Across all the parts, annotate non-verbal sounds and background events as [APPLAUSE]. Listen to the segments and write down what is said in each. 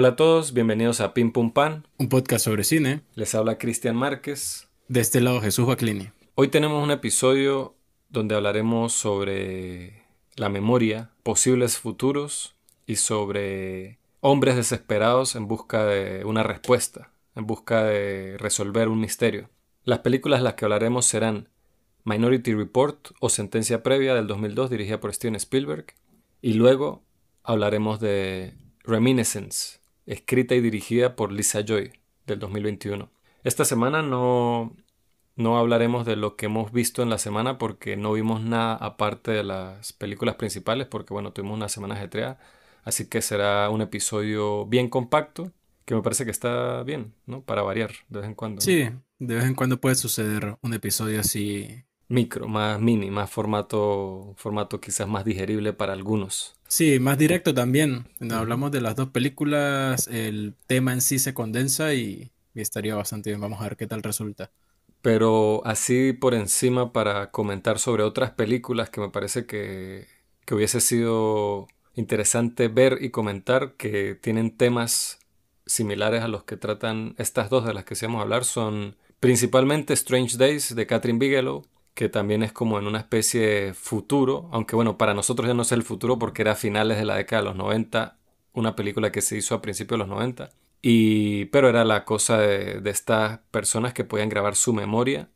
Hola a todos, bienvenidos a Pim Pum Pan. Un podcast sobre cine. Les habla Cristian Márquez. De este lado Jesús Baclini. Hoy tenemos un episodio donde hablaremos sobre la memoria, posibles futuros y sobre hombres desesperados en busca de una respuesta, en busca de resolver un misterio. Las películas de las que hablaremos serán Minority Report o Sentencia Previa del 2002 dirigida por Steven Spielberg y luego hablaremos de Reminiscence, escrita y dirigida por Lisa Joy del 2021. Esta semana no, no hablaremos de lo que hemos visto en la semana porque no vimos nada aparte de las películas principales porque bueno, tuvimos una semana ajetreada, así que será un episodio bien compacto que me parece que está bien, ¿no? Para variar de vez en cuando. Sí, de vez en cuando puede suceder un episodio así micro, más mini, más formato, formato quizás más digerible para algunos. Sí, más directo también. Cuando hablamos de las dos películas, el tema en sí se condensa y, estaría bastante bien. Vamos a ver qué tal resulta. Pero así por encima para comentar sobre otras películas que me parece que, que hubiese sido interesante ver y comentar que tienen temas similares a los que tratan estas dos de las que vamos a hablar son principalmente Strange Days de Catherine Bigelow que también es como en una especie de futuro, aunque bueno, para nosotros ya no es el futuro porque era a finales de la década de los 90, una película que se hizo a principios de los 90, y, pero era la cosa de, estas personas que podían grabar su memoria,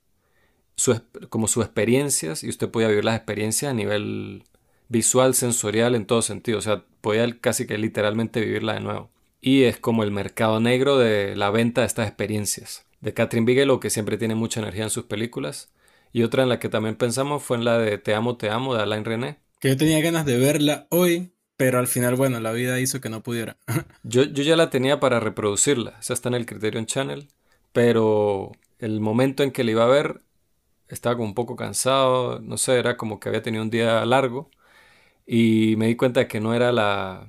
como sus experiencias, y usted podía vivir las experiencias a nivel visual, sensorial, en todo sentido, o sea, podía casi que literalmente vivirla de nuevo. Y es como el mercado negro de la venta de estas experiencias. De Catherine Bigelow, que siempre tiene mucha energía en sus películas, y otra en la que también pensamos fue en la de Te amo, te amo de Alain René. Que yo tenía ganas de verla hoy, pero al final, bueno, la vida hizo que no pudiera. [LAUGHS] yo, yo ya la tenía para reproducirla, esa está en el Criterion Channel, pero el momento en que la iba a ver estaba como un poco cansado, no sé, era como que había tenido un día largo y me di cuenta de que no era la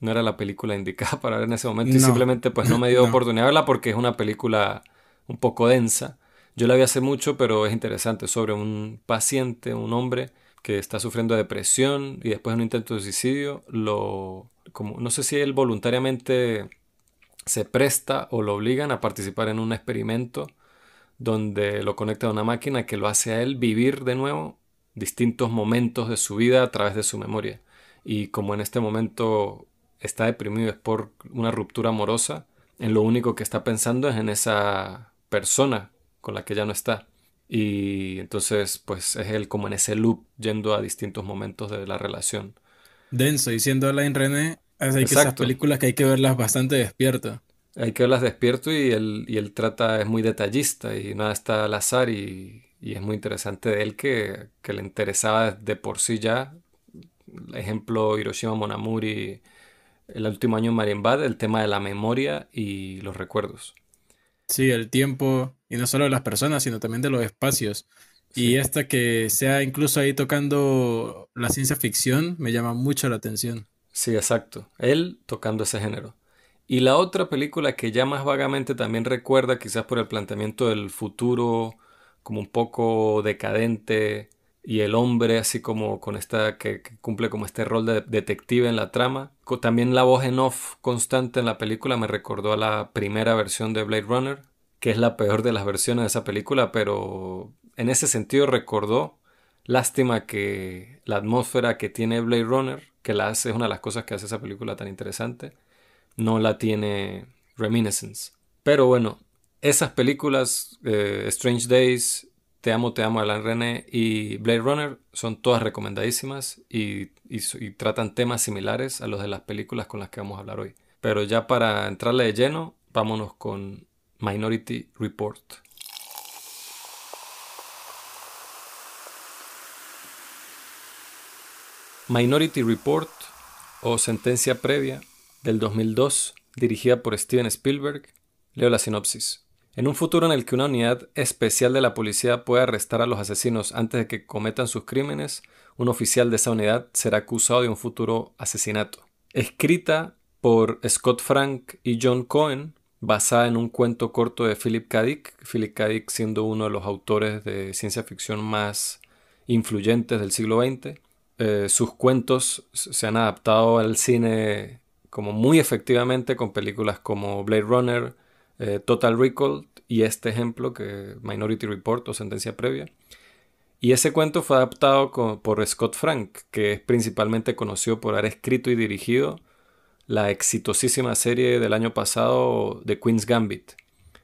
no era la película [LAUGHS] indicada para ver en ese momento y simplemente pues no me dio [LAUGHS] oportunidad de verla porque es una película un poco densa yo la vi hace mucho, pero es interesante, sobre un paciente, un hombre que está sufriendo de depresión y después de un intento de suicidio, lo, como, no sé si él voluntariamente se presta o lo obligan a participar en un experimento donde lo conecta a una máquina que lo hace a él vivir de nuevo distintos momentos de su vida a través de su memoria. Y como en este momento está deprimido es por una ruptura amorosa, en lo único que está pensando es en esa persona con la que ya no está. Y entonces, pues es él como en ese loop yendo a distintos momentos de la relación. Denso, diciendo Alain René, hay que esas películas que hay que verlas bastante despierto. Hay que verlas despierto y él, y él trata, es muy detallista y nada está al azar y, y es muy interesante de él que, que, le interesaba de por sí ya. Ejemplo, Hiroshima Monamuri, el último año en Marienbad, el tema de la memoria y los recuerdos. Sí, el tiempo, y no solo de las personas, sino también de los espacios. Y esta que sea incluso ahí tocando la ciencia ficción me llama mucho la atención. Sí, exacto. Él tocando ese género. Y la otra película que ya más vagamente también recuerda, quizás por el planteamiento del futuro como un poco decadente y el hombre así como con esta que, que, cumple como este rol de detective en la trama. También la voz en off constante en la película me recordó a la primera versión de Blade Runner, que es la peor de las versiones de esa película, pero en ese sentido recordó. Lástima que la atmósfera que tiene Blade Runner, que la hace, es una de las cosas que hace esa película tan interesante, no la tiene Reminiscence. Pero bueno, esas películas, eh, Strange Days, Te amo, te amo, Alan René y Blade Runner son todas recomendadísimas y, y tratan temas similares a los de las películas con las que vamos a hablar hoy. Pero ya para entrarle de lleno, vámonos con Minority Report. Minority Report o Sentencia Previa del 2002, dirigida por Steven Spielberg, leo la sinopsis. En un futuro en el que una unidad especial de la policía puede arrestar a los asesinos antes de que cometan sus crímenes, un oficial de esa unidad será acusado de un futuro asesinato. Escrita por Scott Frank y John Cohen, basada en un cuento corto de Philip K. Dick, Philip K. Dick siendo uno de los autores de ciencia ficción más influyentes del siglo XX, eh, sus cuentos se han adaptado al cine como muy efectivamente con películas como Blade Runner, eh, Total Recall y este ejemplo que Minority Report o Sentencia Previa. Y ese cuento fue adaptado por Scott Frank, que es principalmente conocido por haber escrito y dirigido la exitosísima serie del año pasado de Queen's Gambit.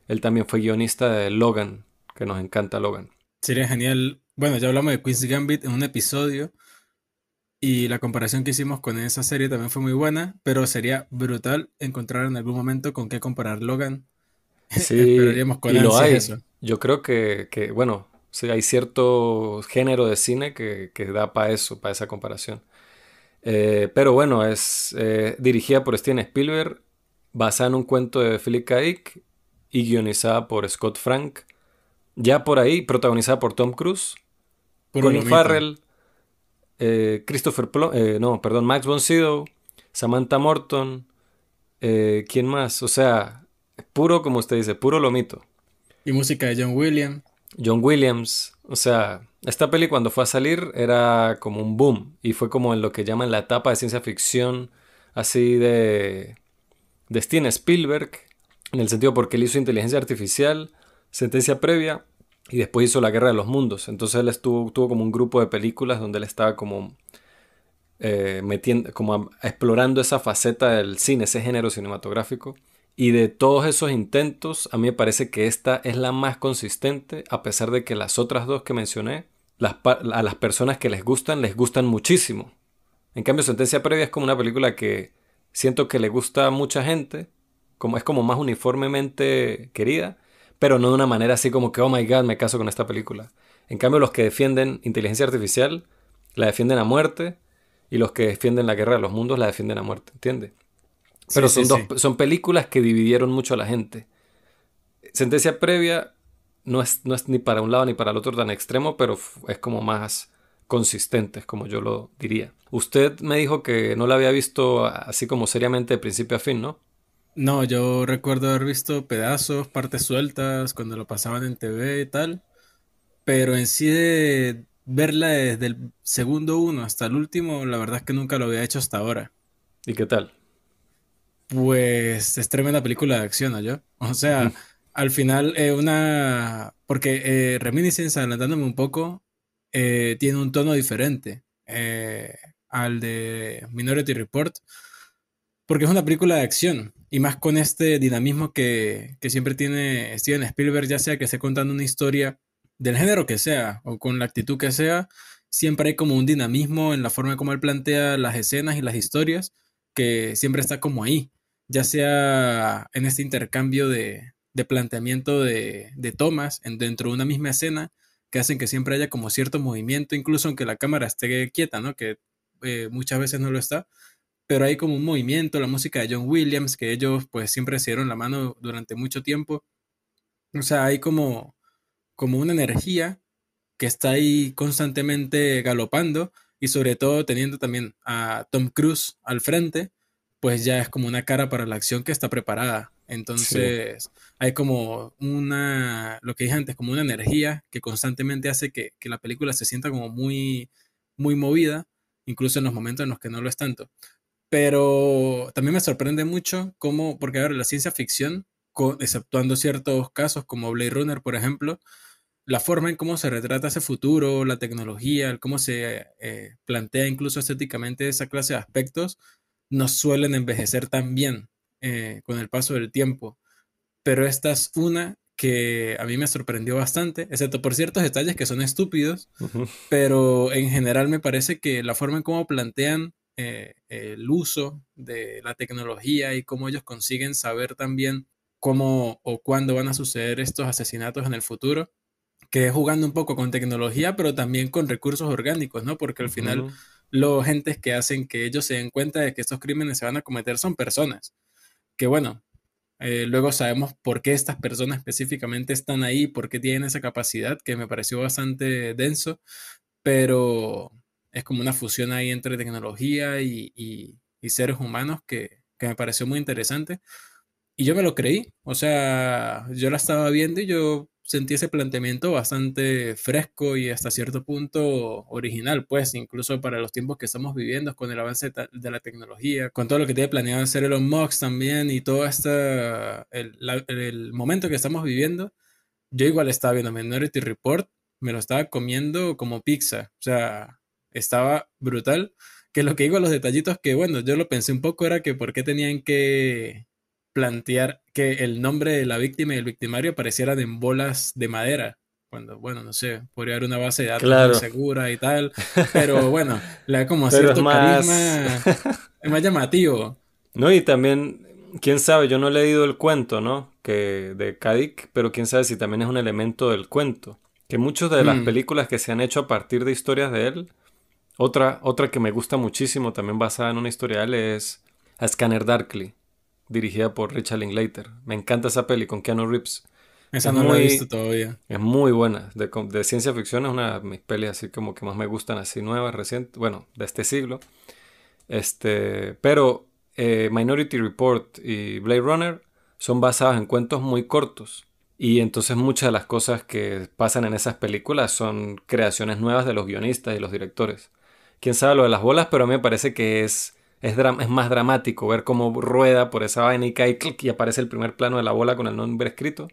Él también fue guionista de Logan, que nos encanta Logan. Sería genial. Bueno, ya hablamos de Queen's Gambit en un episodio y la comparación que hicimos con esa serie también fue muy buena, pero sería brutal encontrar en algún momento con qué comparar Logan. [LAUGHS] Sí, con y lo hay. Eso. Yo creo que, que bueno, sí, hay cierto género de cine que, que da para eso, para esa comparación. Eh, pero bueno, es eh, dirigida por Steven Spielberg, basada en un cuento de Philip K. Dick y guionizada por Scott Frank. Ya por ahí, protagonizada por Tom Cruise, Colin Farrell, eh, Christopher no, perdón, Max von Sydow, Samantha Morton, ¿quién más? O sea, puro, como usted dice, puro lomito. Y música de John Williams. John Williams, o sea, esta peli cuando fue a salir era como un boom y fue como en lo que llaman la etapa de ciencia ficción así de, de Steven Spielberg, en el sentido porque él hizo inteligencia artificial, sentencia previa y después hizo la guerra de los mundos. Entonces él estuvo, tuvo como un grupo de películas donde él estaba como eh, metiendo, como explorando esa faceta del cine, ese género cinematográfico. Y de todos esos intentos, a mí me parece que esta es la más consistente, a pesar de que las otras dos que mencioné a las personas que les gustan, les gustan muchísimo. En cambio, Sentencia Previa es como una película que siento que le gusta a mucha gente, como es como más uniformemente querida, pero no de una manera así como que, oh my god, me caso con esta película. En cambio, los que defienden inteligencia artificial la defienden a muerte y los que defienden la guerra de los mundos la defienden a muerte, ¿entiendes? Pero son, dos, son películas que dividieron mucho a la gente. Sentencia Previa no es, no es ni para un lado ni para el otro tan extremo, pero es como más consistente, como yo lo diría. Usted me dijo que no la había visto así como seriamente de principio a fin, ¿no? No, yo recuerdo haber visto pedazos, partes sueltas, cuando lo pasaban en TV y tal, pero en sí de verla desde el segundo uno hasta el último, la verdad es que nunca lo había hecho hasta ahora. ¿Y qué tal? Pues es tremenda película de acción, ¿no? O sea, al final, eh, una. Porque eh, Reminiscence, adelantándome un poco, eh, tiene un tono diferente eh, al de Minority Report, porque es una película de acción y más con este dinamismo que, que siempre tiene Steven Spielberg, ya sea que esté contando una historia del género que sea o con la actitud que sea, siempre hay como un dinamismo en la forma como él plantea las escenas y las historias que siempre está como ahí, ya sea en este intercambio de, de planteamiento de, de tomas en, dentro de una misma escena que hacen que siempre haya como cierto movimiento, incluso aunque la cámara esté quieta, ¿no? Que eh, muchas veces no lo está, pero hay como un movimiento, la música de John Williams, que ellos pues siempre se dieron la mano durante mucho tiempo. O sea, hay como, como una energía que está ahí constantemente galopando y sobre todo teniendo también a Tom Cruise al frente, pues ya es como una cara para la acción que está preparada. Entonces, hay como una, lo que dije antes, como una energía que constantemente hace que, la película se sienta como muy, muy movida, incluso en los momentos en los que no lo es tanto. Pero también me sorprende mucho cómo, porque ahora la ciencia ficción, exceptuando ciertos casos como Blade Runner, por ejemplo, la forma en cómo se retrata ese futuro, la tecnología, cómo se eh, plantea incluso estéticamente esa clase de aspectos, no suelen envejecer tan bien. Eh, con el paso del tiempo. Pero esta es una que a mí me sorprendió bastante, excepto por ciertos detalles que son estúpidos, pero en general me parece que la forma en cómo plantean eh, el uso de la tecnología y cómo ellos consiguen saber también cómo o cuándo van a suceder estos asesinatos en el futuro, que es jugando un poco con tecnología, pero también con recursos orgánicos, ¿no? Porque al final los gentes que hacen que ellos se den cuenta de que estos crímenes se van a cometer son personas que bueno, eh, luego sabemos por qué estas personas específicamente están ahí, por qué tienen esa capacidad, que me pareció bastante denso, pero es como una fusión ahí entre tecnología y, seres humanos que, me pareció muy interesante. Y yo me lo creí, o sea, yo la estaba viendo y yo sentí ese planteamiento bastante fresco y hasta cierto punto original, pues incluso para los tiempos que estamos viviendo, con el avance de la tecnología, con todo lo que tiene planeado hacer Elon Musk también y todo este, el, el momento que estamos viviendo, yo igual estaba viendo Minority Report, me lo estaba comiendo como pizza, o sea, estaba brutal. Que lo que digo, los detallitos que, bueno, yo lo pensé un poco era que por qué tenían que plantear que el nombre de la víctima y el victimario aparecieran en bolas de madera. Cuando, bueno, no sé, podría haber una base de datos segura y tal. Pero [LAUGHS] bueno, le da como cierto más... carisma. es más llamativo. No, y también, quién sabe, yo no he leído el cuento, ¿no? Que de Kadik, pero quién sabe si también es un elemento del cuento. Que muchas de las mm. películas que se han hecho a partir de historias de él, otra, otra que me gusta muchísimo, también basada en una historia de él, es A Scanner Darkly dirigida por Richard Linklater. Me encanta esa peli con Keanu Reeves. Esa no la he visto todavía. Es muy buena. De, ciencia ficción es una de mis pelis así como que más me gustan, así nuevas, recientes, bueno, de este siglo. Este, pero eh, Minority Report y Blade Runner son basadas en cuentos muy cortos. Y entonces muchas de las cosas que pasan en esas películas son creaciones nuevas de los guionistas y los directores. Quién sabe lo de las bolas, pero a mí me parece que es es, más dramático ver cómo rueda por esa vaina y cae y aparece el primer plano de la bola con el nombre escrito.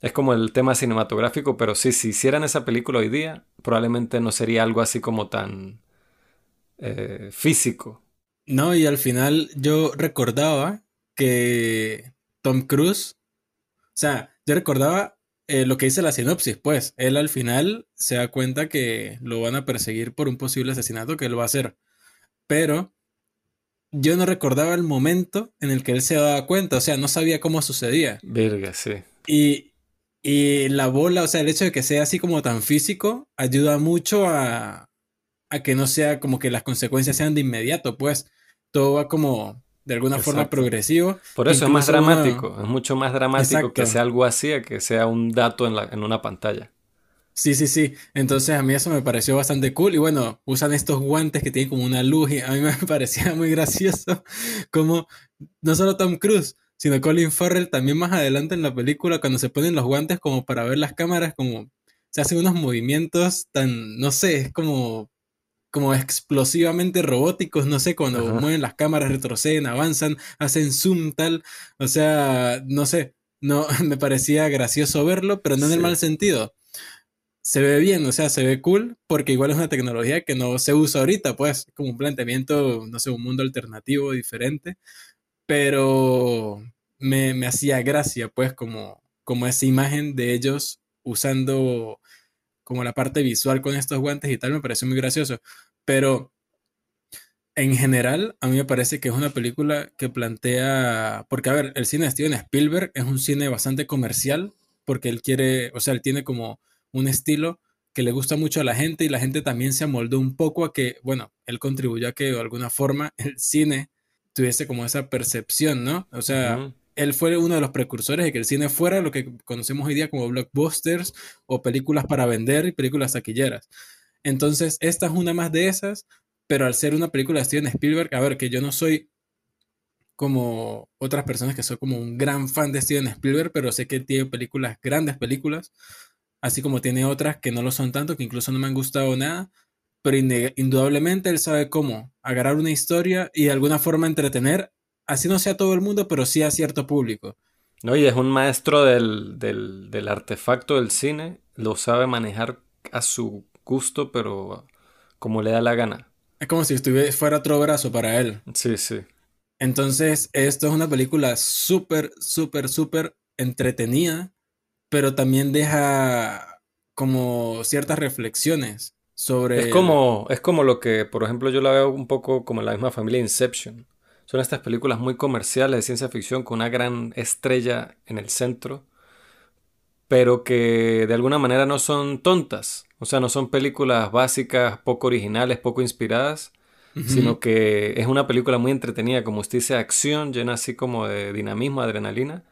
Es como el tema cinematográfico, pero sí, si hicieran esa película hoy día, probablemente no sería algo así como tan eh, físico. No, y al final yo recordaba que Tom Cruise, o sea, yo recordaba eh, lo que dice la sinopsis, pues, él al final se da cuenta que lo van a perseguir por un posible asesinato que él va a hacer. Pero yo no recordaba el momento en el que él se daba cuenta, o sea, no sabía cómo sucedía. Verga, sí. Y, y la bola, o sea, el hecho de que sea así como tan físico, ayuda mucho a, a que no sea como que las consecuencias sean de inmediato, pues todo va como de alguna forma progresivo. Por eso es más dramático, es mucho más dramático que sea algo así a que sea un dato en, la, en una pantalla. Sí, sí, sí. Entonces a mí eso me pareció bastante cool. Y bueno, usan estos guantes que tienen como una luz y a mí [LAUGHS] me parecía muy gracioso como no solo Tom Cruise, sino Colin Farrell también más adelante en la película cuando se ponen los guantes como para ver las cámaras, como se hacen unos movimientos tan, no sé, es como como explosivamente robóticos, no sé, cuando mueven las cámaras, retroceden, avanzan, hacen zoom tal, o sea, no sé, no [LAUGHS] me parecía gracioso verlo, pero no en el mal sentido, se ve bien, o sea, se ve cool, porque igual es una tecnología que no se usa ahorita, pues, como un planteamiento, no sé, un mundo alternativo, diferente, pero me, me hacía gracia, pues, como, como esa imagen de ellos usando como la parte visual con estos guantes y tal, me parece muy gracioso, pero en general, a mí me parece que es una película que plantea, porque a ver, el cine de Steven Spielberg es un cine bastante comercial, porque él quiere, o sea, él tiene como un estilo que le gusta mucho a la gente y la gente también se amoldó un poco a que, bueno, él contribuyó a que de alguna forma [LAUGHS] el cine tuviese como esa percepción, ¿no? O sea, él fue uno de los precursores de que el cine fuera lo que conocemos hoy día como blockbusters o películas para vender y películas taquilleras. Entonces, esta es una más de esas, pero al ser una película de Steven Spielberg, a ver, que yo no soy como otras personas que soy como un gran fan de Steven Spielberg, pero sé que tiene películas, grandes películas, así como tiene otras que no lo son tanto, que incluso no me han gustado nada, pero indudablemente él sabe cómo agarrar una historia y de alguna forma entretener, así no sea todo el mundo, pero sí a cierto público. No, y es un maestro del, del, artefacto del cine, lo sabe manejar a su gusto, pero como le da la gana. Es como si estuviera, fuera otro brazo para él. Sí, sí. Entonces, esto es una película súper, súper, súper entretenida pero también deja como ciertas reflexiones sobre... Es como, es como lo que, por ejemplo, yo la veo un poco como la misma familia Inception. Son estas películas muy comerciales de ciencia ficción con una gran estrella en el centro, pero que de alguna manera no son tontas. O sea, no son películas básicas, poco originales, poco inspiradas, sino que es una película muy entretenida, como usted dice, acción, llena así como de dinamismo, adrenalina,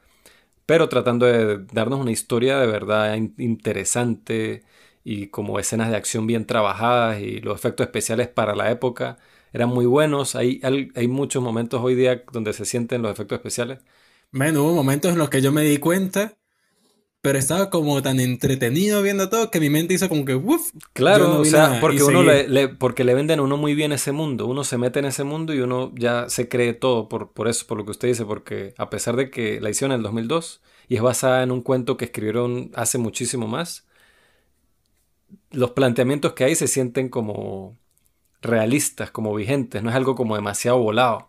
pero tratando de darnos una historia de verdad interesante y como escenas de acción bien trabajadas y los efectos especiales para la época eran muy buenos. Hay, hay, muchos momentos hoy día donde se sienten los efectos especiales. Bueno, hubo momentos en los que yo me di cuenta pero estaba como tan entretenido viendo todo que mi mente hizo como que ¡Uf! Claro, o sea, porque uno le, porque le venden a uno muy bien ese mundo, uno se mete en ese mundo y uno ya se cree todo por, por eso, por lo que usted dice, porque a pesar de que la hicieron en el 2002 y es basada en un cuento que escribieron hace muchísimo más, los planteamientos que hay se sienten como realistas, como vigentes, no es algo como demasiado volado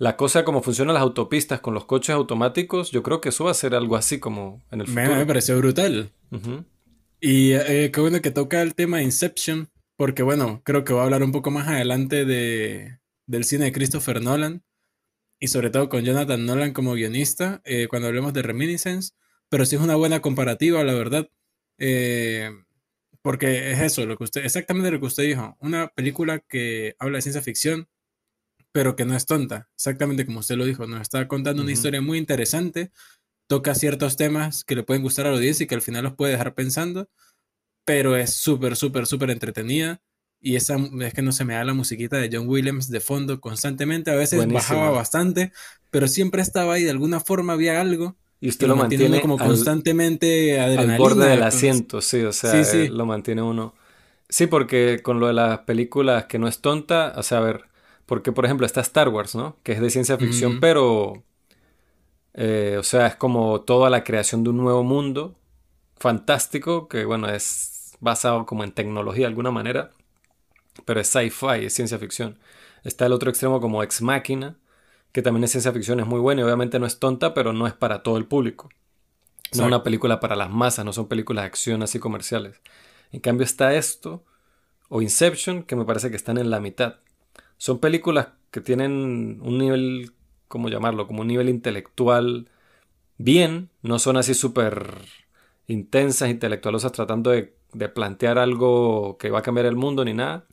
la cosa como funcionan las autopistas con los coches automáticos, yo creo que eso va a ser algo así como en el futuro. Me, pareció brutal. Y eh, qué bueno que toca el tema Inception, porque bueno, creo que voy a hablar un poco más adelante de, del cine de Christopher Nolan, y sobre todo con Jonathan Nolan como guionista, eh, cuando hablemos de Reminiscence, pero sí es una buena comparativa, la verdad. Eh, porque es eso, lo que usted, exactamente lo que usted dijo, una película que habla de ciencia ficción, pero que no es tonta. Exactamente como usted lo dijo, nos está contando una historia muy interesante, toca ciertos temas que le pueden gustar a la audiencia y que al final los puede dejar pensando, pero es súper, súper, súper entretenida. Y esa es que no se me da la musiquita de John Williams de fondo constantemente. A veces bajaba bastante, pero siempre estaba ahí. De alguna forma había algo. Y usted lo mantiene como constantemente adrenalina. Al borde del asiento, sí, o sea, sí, lo mantiene uno. Sí, porque con lo de las películas que no es tonta, o sea, a ver, porque, por ejemplo, está Star Wars, ¿no? Que es de ciencia ficción, pero... Eh, o sea, es como toda la creación de un nuevo mundo fantástico, que bueno, es basado como en tecnología de alguna manera, pero es sci-fi, es ciencia ficción. Está el otro extremo como Ex Machina, que también es ciencia ficción, es muy buena y obviamente no es tonta, pero no es para todo el público. No es una película para las masas, no son películas de acción así comerciales. En cambio está esto, o Inception, que me parece que están en la mitad. Son películas que tienen un nivel, ¿cómo llamarlo? Como un nivel intelectual bien, no son así súper intensas, intelectualosas, tratando de, plantear algo que va a cambiar el mundo ni nada,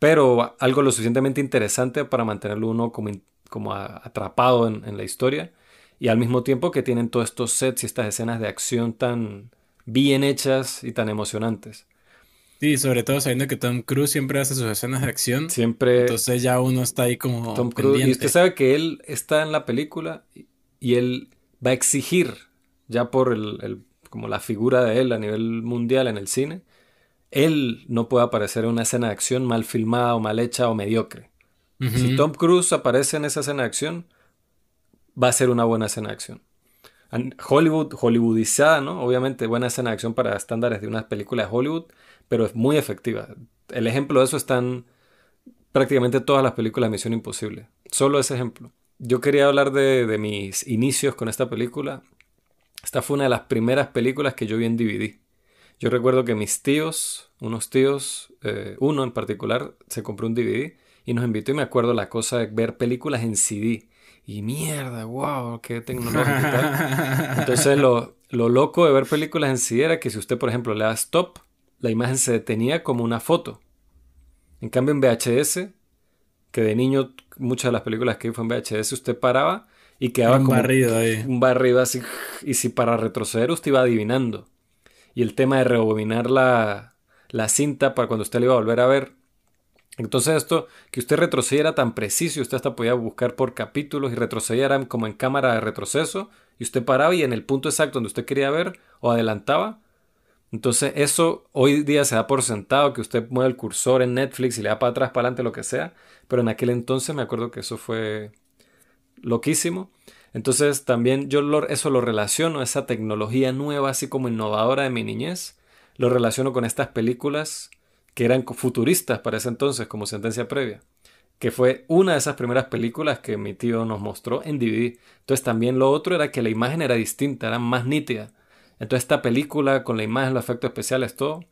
pero algo lo suficientemente interesante para mantenerlo uno como, como atrapado en, en la historia y al mismo tiempo que tienen todos estos sets y estas escenas de acción tan bien hechas y tan emocionantes. Sí, sobre todo sabiendo que Tom Cruise siempre hace sus escenas de acción. Siempre. Entonces ya uno está ahí como. Tom Cruise. Y usted sabe que él está en la película y él va a exigir, ya por el, como la figura de él a nivel mundial en el cine, él no puede aparecer en una escena de acción mal filmada o mal hecha o mediocre. Si Tom Cruise aparece en esa escena de acción, va a ser una buena escena de acción. Hollywood, hollywoodizada, ¿no? Obviamente buena escena de acción para estándares de una película de Hollywood, pero es muy efectiva. El ejemplo de eso está en prácticamente todas las películas de Misión Imposible. Solo ese ejemplo. Yo quería hablar de, mis inicios con esta película. Esta fue una de las primeras películas que yo vi en DVD. Yo recuerdo que mis tíos, unos tíos, eh, uno en particular, se compró un DVD y nos invitó y me acuerdo la cosa de ver películas en CD. Y mierda, wow, qué tecnológico. Entonces lo, lo loco de ver películas en CD era que si usted, por ejemplo, le da stop, la imagen se detenía como una foto. En cambio en VHS, que de niño muchas de las películas que vi fue en VHS, usted paraba y quedaba un barrido ahí. un barrido así. Y si para retroceder usted iba adivinando. Y el tema de rebobinar la, la cinta para cuando usted la iba a volver a ver. Entonces esto, que usted retrocediera tan preciso, usted hasta podía buscar por capítulos y retrocediera como en cámara de retroceso, y usted paraba y en el punto exacto donde usted quería ver o adelantaba, entonces eso hoy día se da por sentado que usted mueve el cursor en Netflix y le da para atrás, para adelante, lo que sea. Pero en aquel entonces me acuerdo que eso fue loquísimo. Entonces también yo eso lo relaciono, esa tecnología nueva, así como innovadora de mi niñez, lo relaciono con estas películas que eran futuristas para ese entonces, como sentencia previa, que fue una de esas primeras películas que mi tío nos mostró en DVD. Entonces también lo otro era que la imagen era distinta, era más nítida. Entonces esta película con la imagen, los efectos especiales, todo,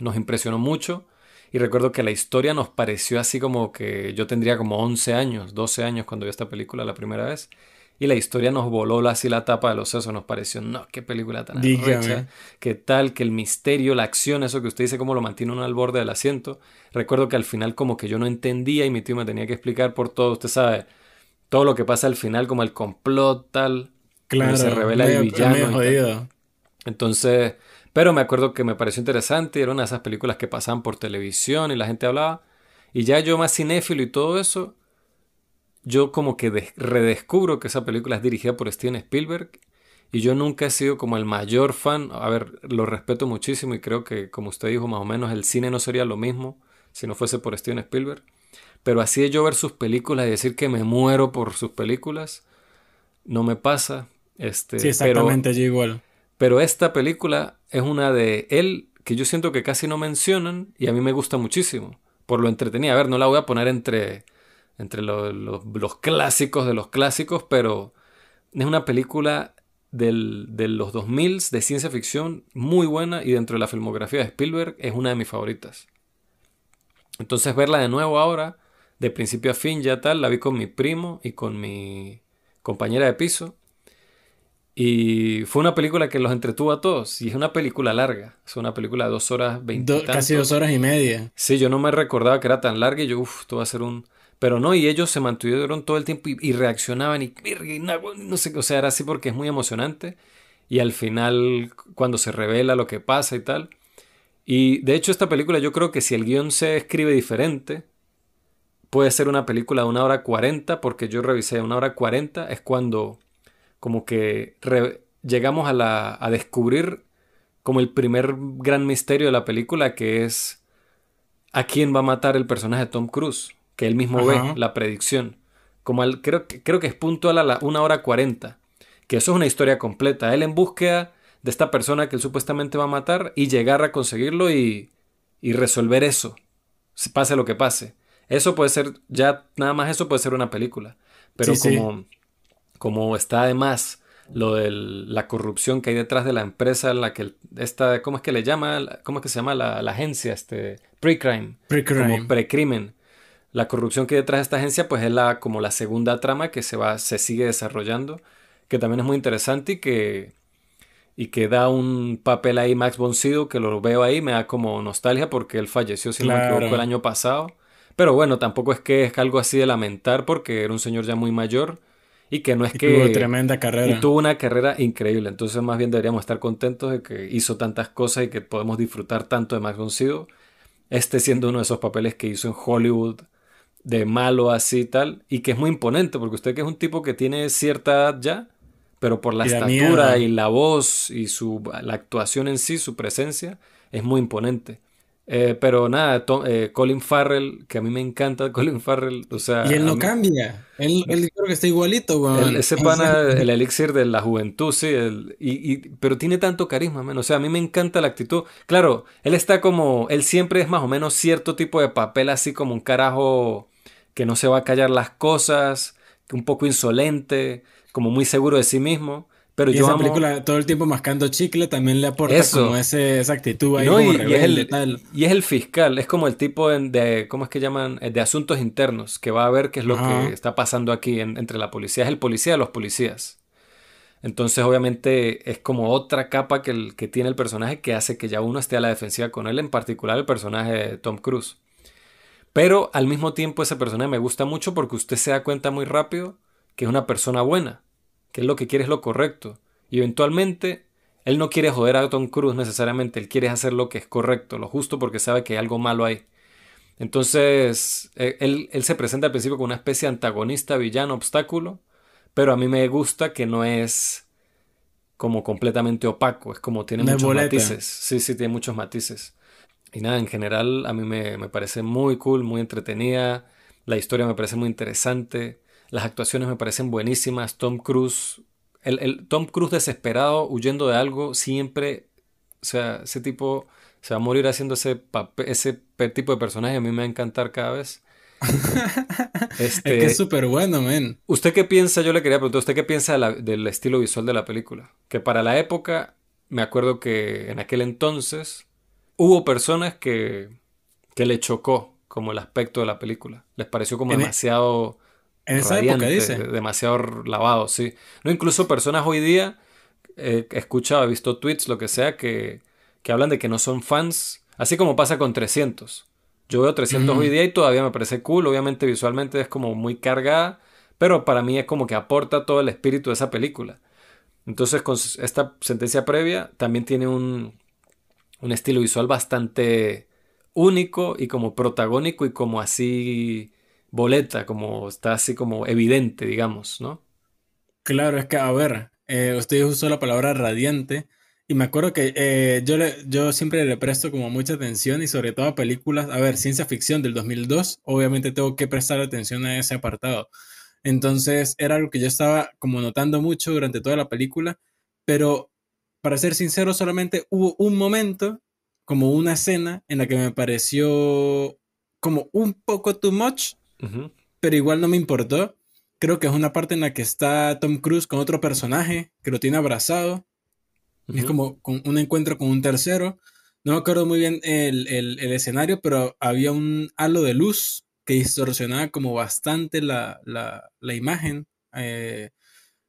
nos impresionó mucho. Y recuerdo que la historia nos pareció así como que yo tendría como 11 años, 12 años cuando vi esta película la primera vez. Y la historia nos voló así la tapa de los sesos, nos pareció, no, qué película tan arrecha, qué tal, que el misterio, la acción, eso que usted dice, cómo lo mantiene uno al borde del asiento. Recuerdo que al final como que yo no entendía y mi tío me tenía que explicar por todo, usted sabe, todo lo que pasa al final, como el complot, tal, claro, se revela el villano. Entonces, pero me acuerdo que me pareció interesante, era una de esas películas que pasaban por televisión y la gente hablaba. Y ya yo más cinéfilo y todo eso, yo como que redescubro que esa película es dirigida por Steven Spielberg y yo nunca he sido como el mayor fan. A ver, lo respeto muchísimo y creo que, como usted dijo, más o menos el cine no sería lo mismo si no fuese por Steven Spielberg. Pero así de yo ver sus películas y decir que me muero por sus películas, no me pasa. Este, sí, exactamente, yo igual. Pero esta película es una de él que yo siento que casi no mencionan y a mí me gusta muchísimo. Por lo entretenida. A ver, no la voy a poner entre, entre los clásicos de los clásicos, pero es una película del, de los 2000 de ciencia ficción muy buena y dentro de la filmografía de Spielberg es una de mis favoritas. Entonces verla de nuevo ahora, de principio a fin ya tal, la vi con mi primo y con mi compañera de piso. Y fue una película que los entretuvo a todos. Y es una película larga. Es una película de dos horas veinte. casi dos horas y media. Sí, yo no me recordaba que era tan larga y yo, uff, esto va a ser un, pero no, y ellos se mantuvieron todo el tiempo y, reaccionaban y, no sé, o sea, era así porque es muy emocionante. Y al final, cuando se revela lo que pasa y tal. Y de hecho, esta película yo creo que si el guion se escribe diferente, puede ser una película de una hora cuarenta, porque yo revisé una hora cuarenta, es cuando como que llegamos a, la, a descubrir como el primer gran misterio de la película, que es a quién va a matar el personaje de Tom Cruise que él mismo ve, la predicción. Como al, creo, creo que es puntual a la 1 hora 40. Que eso es una historia completa. Él en búsqueda de esta persona que él supuestamente va a matar y llegar a conseguirlo y, y resolver eso. Pase lo que pase. Eso puede ser, ya nada más eso puede ser una película. Pero como, como está además lo de la corrupción que hay detrás de la empresa en la que esta, ¿cómo es que le llama? ¿Cómo es que se llama la, la agencia? Este, pre-crime. Pre-crime. Como pre-crimen la corrupción que hay detrás de esta agencia pues es la, como la segunda trama que se, va, se sigue desarrollando, que también es muy interesante y que, y que da un papel ahí Max von que lo veo ahí, me da como nostalgia porque él falleció, si no me equivoco, el año pasado. Pero bueno, tampoco es que es algo así de lamentar porque era un señor ya muy mayor y que no es que... Tuvo tremenda carrera. Y tuvo una carrera increíble. Entonces más bien deberíamos estar contentos de que hizo tantas cosas y que podemos disfrutar tanto de Max von Este siendo uno de esos papeles que hizo en Hollywood de malo así y tal, y que es muy imponente, porque usted que es un tipo que tiene cierta edad ya, pero por la estatura y la voz y su, la actuación en sí, su presencia, es muy imponente. Eh, pero nada, eh, Colin Farrell, que a mí me encanta Colin Farrell, o sea... Y él no cambia, él, creo que está igualito, güey. ese pana, el elixir de la juventud, sí, y, pero tiene tanto carisma, man. o sea, a mí me encanta la actitud. Claro, él está como, él siempre es más o menos cierto tipo de papel, así como un carajo que no se va a callar las cosas, un poco insolente, como muy seguro de sí mismo. Pero y yo esa película todo el tiempo mascando chicle también le aporta como ese, esa actitud ahí como y, es el, tal. y es el fiscal, es como el tipo de, ¿cómo es que llaman? De asuntos internos, que va a ver qué es lo que está pasando aquí entre la policía. Es el policía de los policías. Entonces, obviamente, es como otra capa que, el, que tiene el personaje que hace que ya uno esté a la defensiva con él, en particular el personaje de Tom Cruise. Pero al mismo tiempo esa persona me gusta mucho porque usted se da cuenta muy rápido que es una persona buena, que es lo que quiere es lo correcto. Y eventualmente él no quiere joder a Tom Cruise necesariamente, él quiere hacer lo que es correcto, lo justo porque sabe que hay algo malo ahí. Entonces, eh, él, él se presenta al principio como una especie de antagonista, villano, obstáculo, pero a mí me gusta que no es como completamente opaco, es como tiene muchos matices. Sí, sí, tiene muchos matices. Y nada, en general a mí me, parece muy cool, muy entretenida. La historia me parece muy interesante. Las actuaciones me parecen buenísimas. Tom Cruise, el, Tom Cruise desesperado, huyendo de algo, siempre, o sea, ese tipo se va a morir haciendo ese, ese tipo de personaje. A mí me va a encantar cada vez. [LAUGHS] este, es que es súper bueno, men. ¿Usted qué piensa? Yo le quería preguntar, ¿usted qué piensa del estilo visual de la película? Que para la época, me acuerdo que en aquel entonces hubo personas que, que le chocó como el aspecto de la película. Les pareció como e- demasiado... En esa época dice. Demasiado lavado, sí. No, incluso personas hoy día, eh, he escuchado, he visto tweets, lo que sea, que, que hablan de que no son fans, así como pasa con 300. Yo veo 300 hoy día y todavía me parece cool, obviamente visualmente es como muy cargada, pero para mí es como que aporta todo el espíritu de esa película. Entonces con esta sentencia previa también tiene un, un estilo visual bastante único y como protagónico y como así boleta, como está así como evidente, digamos, ¿no? Claro, es que, a ver, Eh, usted usó la palabra radiante. Y me acuerdo que eh, yo, le, yo siempre le presto como mucha atención y sobre todo a películas, a ver, ciencia ficción del 2002, obviamente tengo que prestar atención a ese apartado. Entonces era algo que yo estaba como notando mucho durante toda la película, pero para ser sincero, solamente hubo un momento, como una escena, en la que me pareció como un poco too much, pero igual no me importó. Creo que es una parte en la que está Tom Cruise con otro personaje que lo tiene abrazado es como con un encuentro con un tercero. No me acuerdo muy bien el, escenario, pero había un halo de luz que distorsionaba como bastante la, imagen, eh,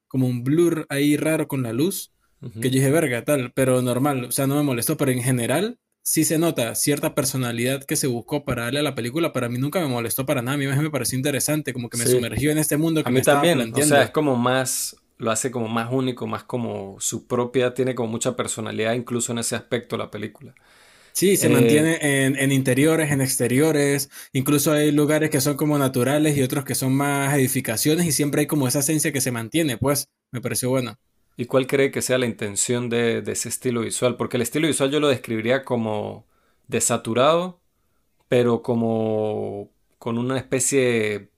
como un blur ahí raro con la luz, que yo dije, verga, tal, pero normal, o sea, no me molestó, pero en general sí se nota cierta personalidad que se buscó para darle a la película, para mí nunca me molestó para nada, a mí me pareció interesante, como que me sumergió en este mundo que a mí me también, o sea, es como más lo hace como más único, más como su propia, tiene como mucha personalidad incluso en ese aspecto la película. Sí, se mantiene eh, en, interiores, en exteriores, incluso hay lugares que son como naturales y otros que son más edificaciones y siempre hay como esa esencia que se mantiene, pues me pareció bueno. ¿Y cuál cree que sea la intención de, de ese estilo visual? Porque el estilo visual yo lo describiría como desaturado, pero como con una especie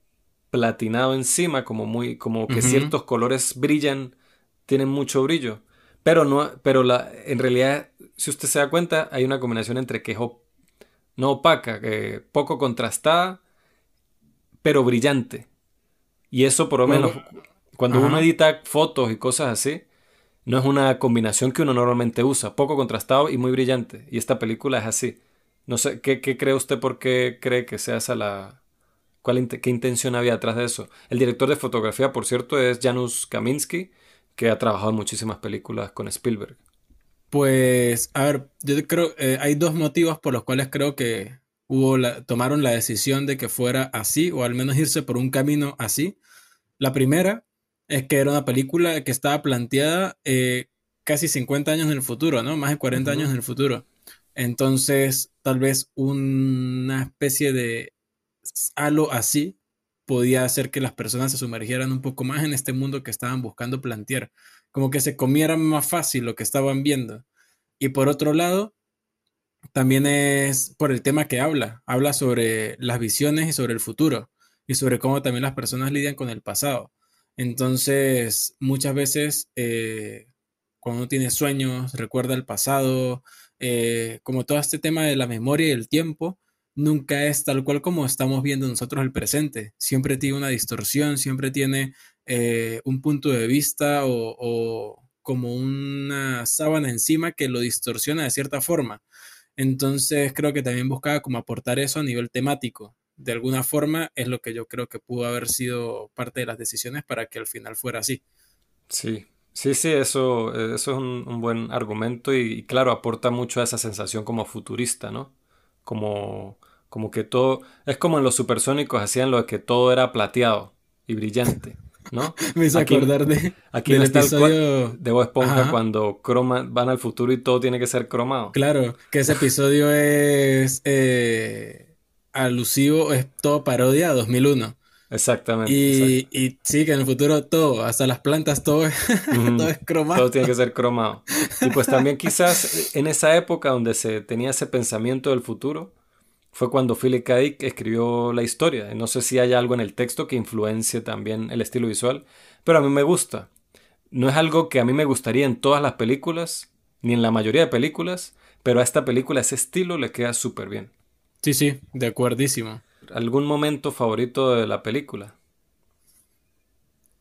platinado encima, como muy, como que ciertos colores brillan, tienen mucho brillo. Pero no, pero la, en realidad, si usted se da cuenta, hay una combinación entre que es no opaca, que poco contrastada, pero brillante. Y eso por lo menos, cuando uno edita fotos y cosas así, no es una combinación que uno normalmente usa, poco contrastado y muy brillante. Y esta película es así. No sé, ¿qué, cree usted por qué cree que sea esa la, ¿Qué intención había detrás de eso? El director de fotografía, por cierto, es Janusz Kaminski, que ha trabajado en muchísimas películas con Spielberg. Pues, a ver, yo creo, eh, hay dos motivos por los cuales creo que hubo tomaron la decisión de que fuera así, o al menos irse por un camino así. La primera es que era una película que estaba planteada eh, casi 50 años en el futuro, ¿no? Más de 40 años en el futuro. Entonces, tal vez una especie de algo así podía hacer que las personas se sumergieran un poco más en este mundo que estaban buscando plantear, como que se comieran más fácil lo que estaban viendo. Y por otro lado, también es por el tema que habla, habla sobre las visiones y sobre el futuro, y sobre cómo también las personas lidian con el pasado. Entonces, muchas veces, eh, cuando uno tiene sueños, recuerda el pasado, eh, como todo este tema de la memoria y el tiempo, nunca es tal cual como estamos viendo nosotros el presente. Siempre tiene una distorsión, siempre tiene eh, un punto de vista o, como una sábana encima que lo distorsiona de cierta forma. Entonces creo que también buscaba como aportar eso a nivel temático. De alguna forma es lo que yo creo que pudo haber sido parte de las decisiones para que al final fuera así. Sí, sí, sí, eso, eso es un, buen argumento y, claro, aporta mucho a esa sensación como futurista, ¿no? Como como que todo, es como en los supersónicos hacían lo de que todo era plateado y brillante, ¿no? [LAUGHS] Me hizo acordar de, aquí del episodio de Bob Esponja cuando croma, van al futuro y todo tiene que ser cromado. Claro, que ese episodio es eh, alusivo, es todo parodia a 2001. Exactamente y, y, sí, que en el futuro todo, hasta las plantas, todo, [LAUGHS] todo es cromado. Todo tiene que ser cromado. Y pues también [LAUGHS] quizás en esa época donde se tenía ese pensamiento del futuro, fue cuando Philip K. Dick escribió la historia. No sé si hay algo en el texto que influencie también el estilo visual, pero a mí me gusta. No es algo que a mí me gustaría en todas las películas, ni en la mayoría de películas, pero a esta película ese estilo le queda súper bien. Sí, sí, de acuerdísimo. ¿Algún momento favorito de la película?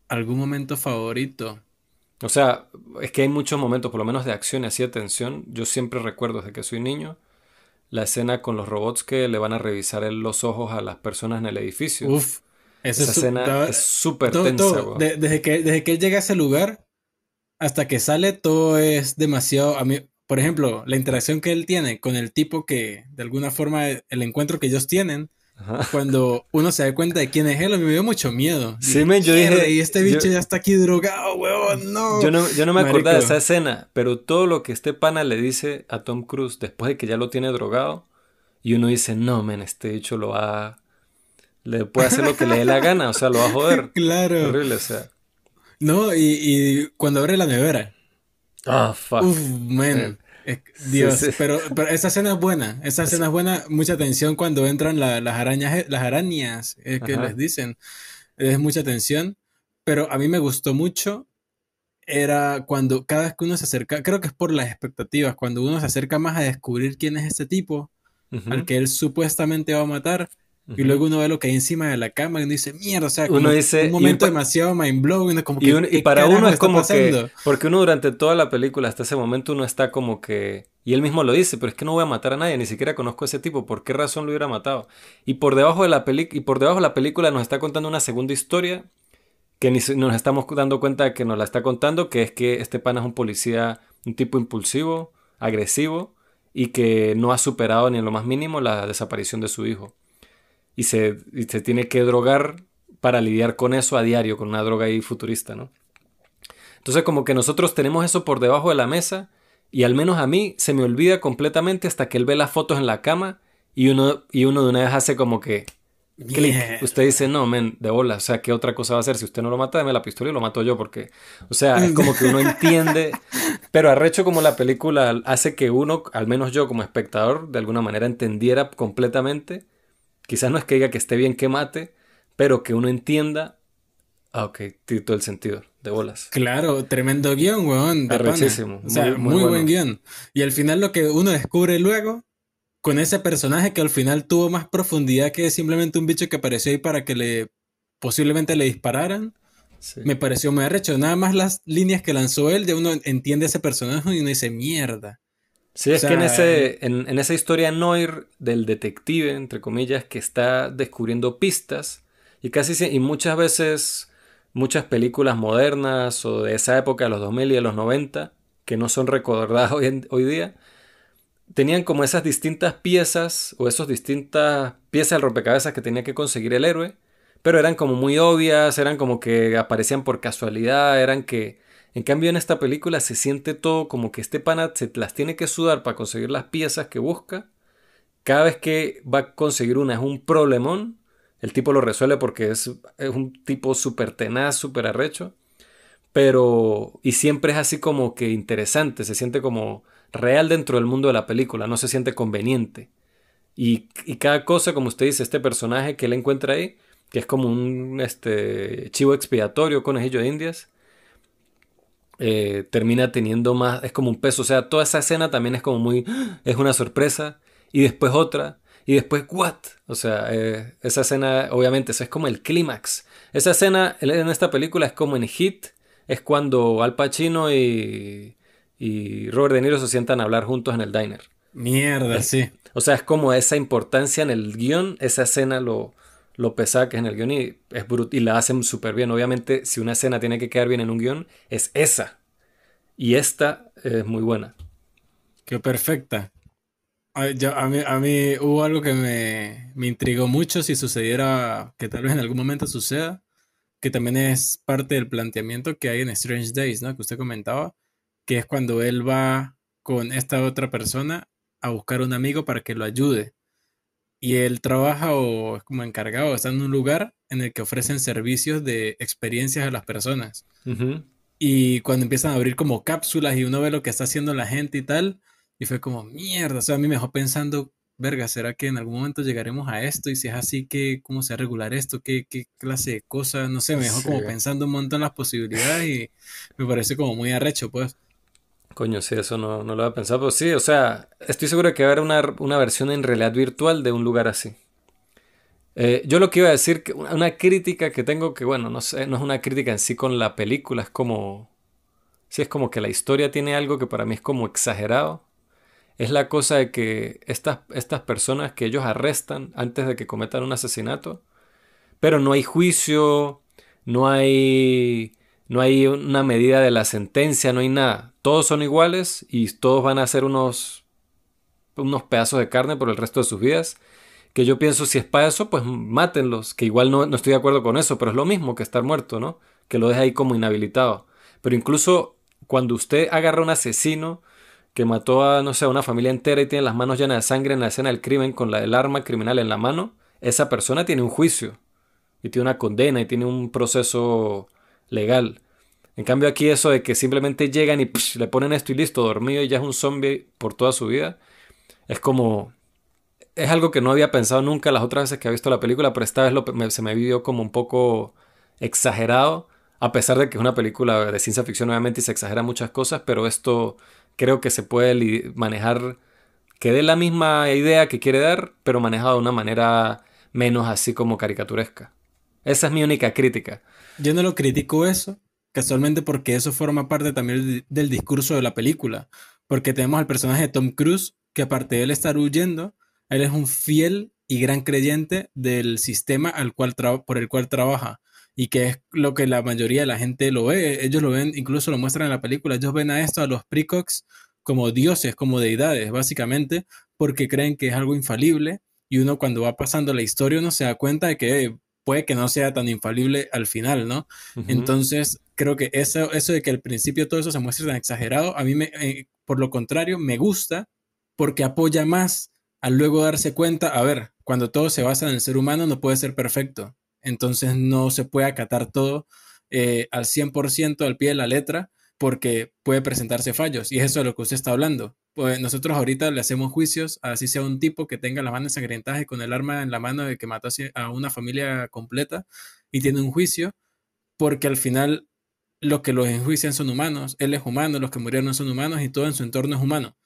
¿Algún momento favorito? O sea, es que hay muchos momentos, por lo menos de acción y así de tensión. Yo siempre recuerdo desde que soy niño la escena con los robots que le van a revisar los ojos a las personas en el edificio. Uf, esa, escena es súper tensa. desde, que, desde que llega a ese lugar hasta que sale, todo es demasiado. A mí, por ejemplo, la interacción que él tiene con el tipo que, de alguna forma, el encuentro que ellos tienen, cuando uno se da cuenta de quién es él, a mí me dio mucho miedo. Sí, yo dije. Y este bicho ya está aquí drogado, huevón, no. Yo no, yo no me acordaba de esa escena, pero todo lo que este pana le dice a Tom Cruise después de que ya lo tiene drogado, y uno dice, no, men, este bicho lo va. Le puede hacer lo que le dé la gana, o sea, lo va a joder. [LAUGHS] claro. Horrible, o sea. No, y, cuando abre la nevera. Ah, fuck. Uf, man. Eh, Dios, Pero, pero esa escena es buena. Esa escena es buena. Mucha atención cuando entran las arañas, las arañas es que les dicen. Es mucha atención. Pero a mí me gustó mucho. Era cuando cada vez que uno se acerca, creo que es por las expectativas, cuando uno se acerca más a descubrir quién es este tipo, al que él supuestamente va a matar, y luego uno ve lo que hay encima de la cama y uno dice, mierda, o sea, uno dice, un momento demasiado mind blowing. Como y, y para uno es como que, porque uno durante toda la película, hasta ese momento, uno está como que, y él mismo lo dice, pero es que no voy a matar a nadie, ni siquiera conozco a ese tipo, ¿por qué razón lo hubiera matado? Y por debajo de la, y por debajo de la película nos está contando una segunda historia que ni nos estamos dando cuenta de que nos la está contando, que es que este pana es un policía, un tipo impulsivo, agresivo, y que no ha superado ni en lo más mínimo la desaparición de su hijo y se, se tiene que drogar para lidiar con eso a diario, con una droga ahí futurista, ¿no? Entonces como que nosotros tenemos eso por debajo de la mesa y al menos a mí se me olvida completamente hasta que él ve las fotos en la cama y uno, y uno de una vez hace como que clic. Usted dice, no, men, de bola, o sea, ¿qué otra cosa va a hacer? Si usted no lo mata, dame la pistola y lo mato yo, porque, o sea, es como que uno entiende, [LAUGHS] pero arrecho como la película hace que uno, al menos yo como espectador, de alguna manera entendiera completamente Quizás no es que diga que esté bien que mate, pero que uno entienda. Ah, ok, tiene todo el sentido, de bolas. Claro, tremendo guion, weón. Arrechísimo. O sea, muy, buen guion. Y al final lo que uno descubre luego, con ese personaje que al final tuvo más profundidad que simplemente un bicho que apareció ahí para que le posiblemente le dispararan. Me pareció muy arrecho. Nada más las líneas que lanzó él, de uno entiende ese personaje y uno dice, mierda. Sí, es que en, ese, en, esa historia noir del detective, entre comillas, que está descubriendo pistas, y casi y muchas veces muchas películas modernas o de esa época, de los 2000 y de los 90, que no son recordadas [LAUGHS] hoy, hoy día, tenían como esas distintas piezas o esas distintas piezas del rompecabezas que tenía que conseguir el héroe, pero eran como muy obvias, eran como que aparecían por casualidad, eran que en cambio, en esta película se siente todo como que este pana se las tiene que sudar para conseguir las piezas que busca. Cada vez que va a conseguir una es un problemón. El tipo lo resuelve porque es, es un tipo súper tenaz, súper arrecho. Pero, y siempre es así como que interesante, se siente como real dentro del mundo de la película, no se siente conveniente. Y, y cada cosa, como usted dice, este personaje que él encuentra ahí, que es como un este, chivo expiatorio, conejillo de indias, eh, termina teniendo más, es como un peso, o sea, toda esa escena también es como muy, [GASPS] es una sorpresa, y después otra, y después, ¿what? O sea, eh, esa escena, obviamente, eso es como el clímax. Esa escena en esta película es como en Hit, es cuando Al Pacino y, y Robert De Niro se sientan a hablar juntos en el diner. Mierda, sí. O sea, es como esa importancia en el guion, esa escena lo, que es en el guion y, es y la hacen súper bien. Obviamente, si una escena tiene que quedar bien en un guion, es esa. Y esta es muy buena. Qué perfecta. A, mí, a, mí, hubo algo que me, me intrigó mucho si sucediera, que tal vez en algún momento suceda, que también es parte del planteamiento que hay en Strange Days, ¿no? Que usted comentaba, que es cuando él va con esta otra persona a buscar un amigo para que lo ayude y él trabaja o es como encargado, está en un lugar en el que ofrecen servicios de experiencias a las personas. Y cuando empiezan a abrir como cápsulas y uno ve lo que está haciendo la gente y tal, y fue como, mierda, o sea, a mí me dejó pensando, verga, ¿será que en algún momento llegaremos a esto? Y si es así, ¿qué, ¿cómo se va a regular esto? ¿Qué, qué clase de cosas? No sé, me dejó como pensando un montón las posibilidades y me parece como muy arrecho, pues. Coño, sí, eso no, no lo había pensado, pero sí, o sea, estoy seguro de que va a haber una, una versión en realidad virtual de un lugar así. Eh, yo lo que iba a decir, una, crítica que tengo, que bueno, no sé, no es una crítica en sí con la película, es como, sí, es como que la historia tiene algo que para mí es como exagerado. Es la cosa de que estas, estas personas que ellos arrestan antes de que cometan un asesinato, pero no hay juicio, no hay no hay una medida de la sentencia, no hay nada. Todos son iguales y todos van a ser unos, unos pedazos de carne por el resto de sus vidas. Que yo pienso, si es para eso, pues mátenlos. Que igual no, no estoy de acuerdo con eso, pero es lo mismo que estar muerto, ¿no? Que lo deja ahí como inhabilitado. Pero incluso cuando usted agarra a un asesino que mató a, no sé, a una familia entera y tiene las manos llenas de sangre en la escena del crimen con la, el arma criminal en la mano, esa persona tiene un juicio y tiene una condena y tiene un proceso legal. En cambio aquí eso de que simplemente llegan y le ponen esto y listo, dormido y ya es un zombie por toda su vida, es como... Es algo que no había pensado nunca las otras veces que había visto la película, pero esta vez se me vivió como un poco exagerado, a pesar de que es una película de ciencia ficción obviamente y se exagera muchas cosas, pero esto creo que se puede manejar, que dé la misma idea que quiere dar, pero manejado de una manera menos así como caricaturesca. Esa es mi única crítica. Yo no lo critico eso, casualmente porque eso forma parte también del discurso de la película, porque tenemos al personaje de Tom Cruise, que aparte de él estar huyendo, él es un fiel y gran creyente del sistema al cual por el cual trabaja y que es lo que la mayoría de la gente lo ve. Ellos lo ven, incluso lo muestran en la película, ellos ven a esto, a los precox, como dioses, como deidades, básicamente, porque creen que es algo infalible y uno cuando va pasando la historia uno se da cuenta de que puede que no sea tan infalible al final, ¿no? Entonces, creo que eso, eso de que al principio todo eso se muestre tan exagerado, a mí, me, eh, por lo contrario, me gusta porque apoya más al luego darse cuenta, a ver, cuando todo se basa en el ser humano no puede ser perfecto entonces no se puede acatar todo eh, al 100% al pie de la letra porque puede presentarse fallos y eso es lo que usted está hablando. Pues nosotros ahorita le hacemos juicios, así sea un tipo que tenga las manos ensangrentadas y con el arma en la mano de que mató a una familia completa y tiene un juicio, porque al final los que los enjuician son humanos, él es humano, los que murieron son humanos y todo en su entorno es humano.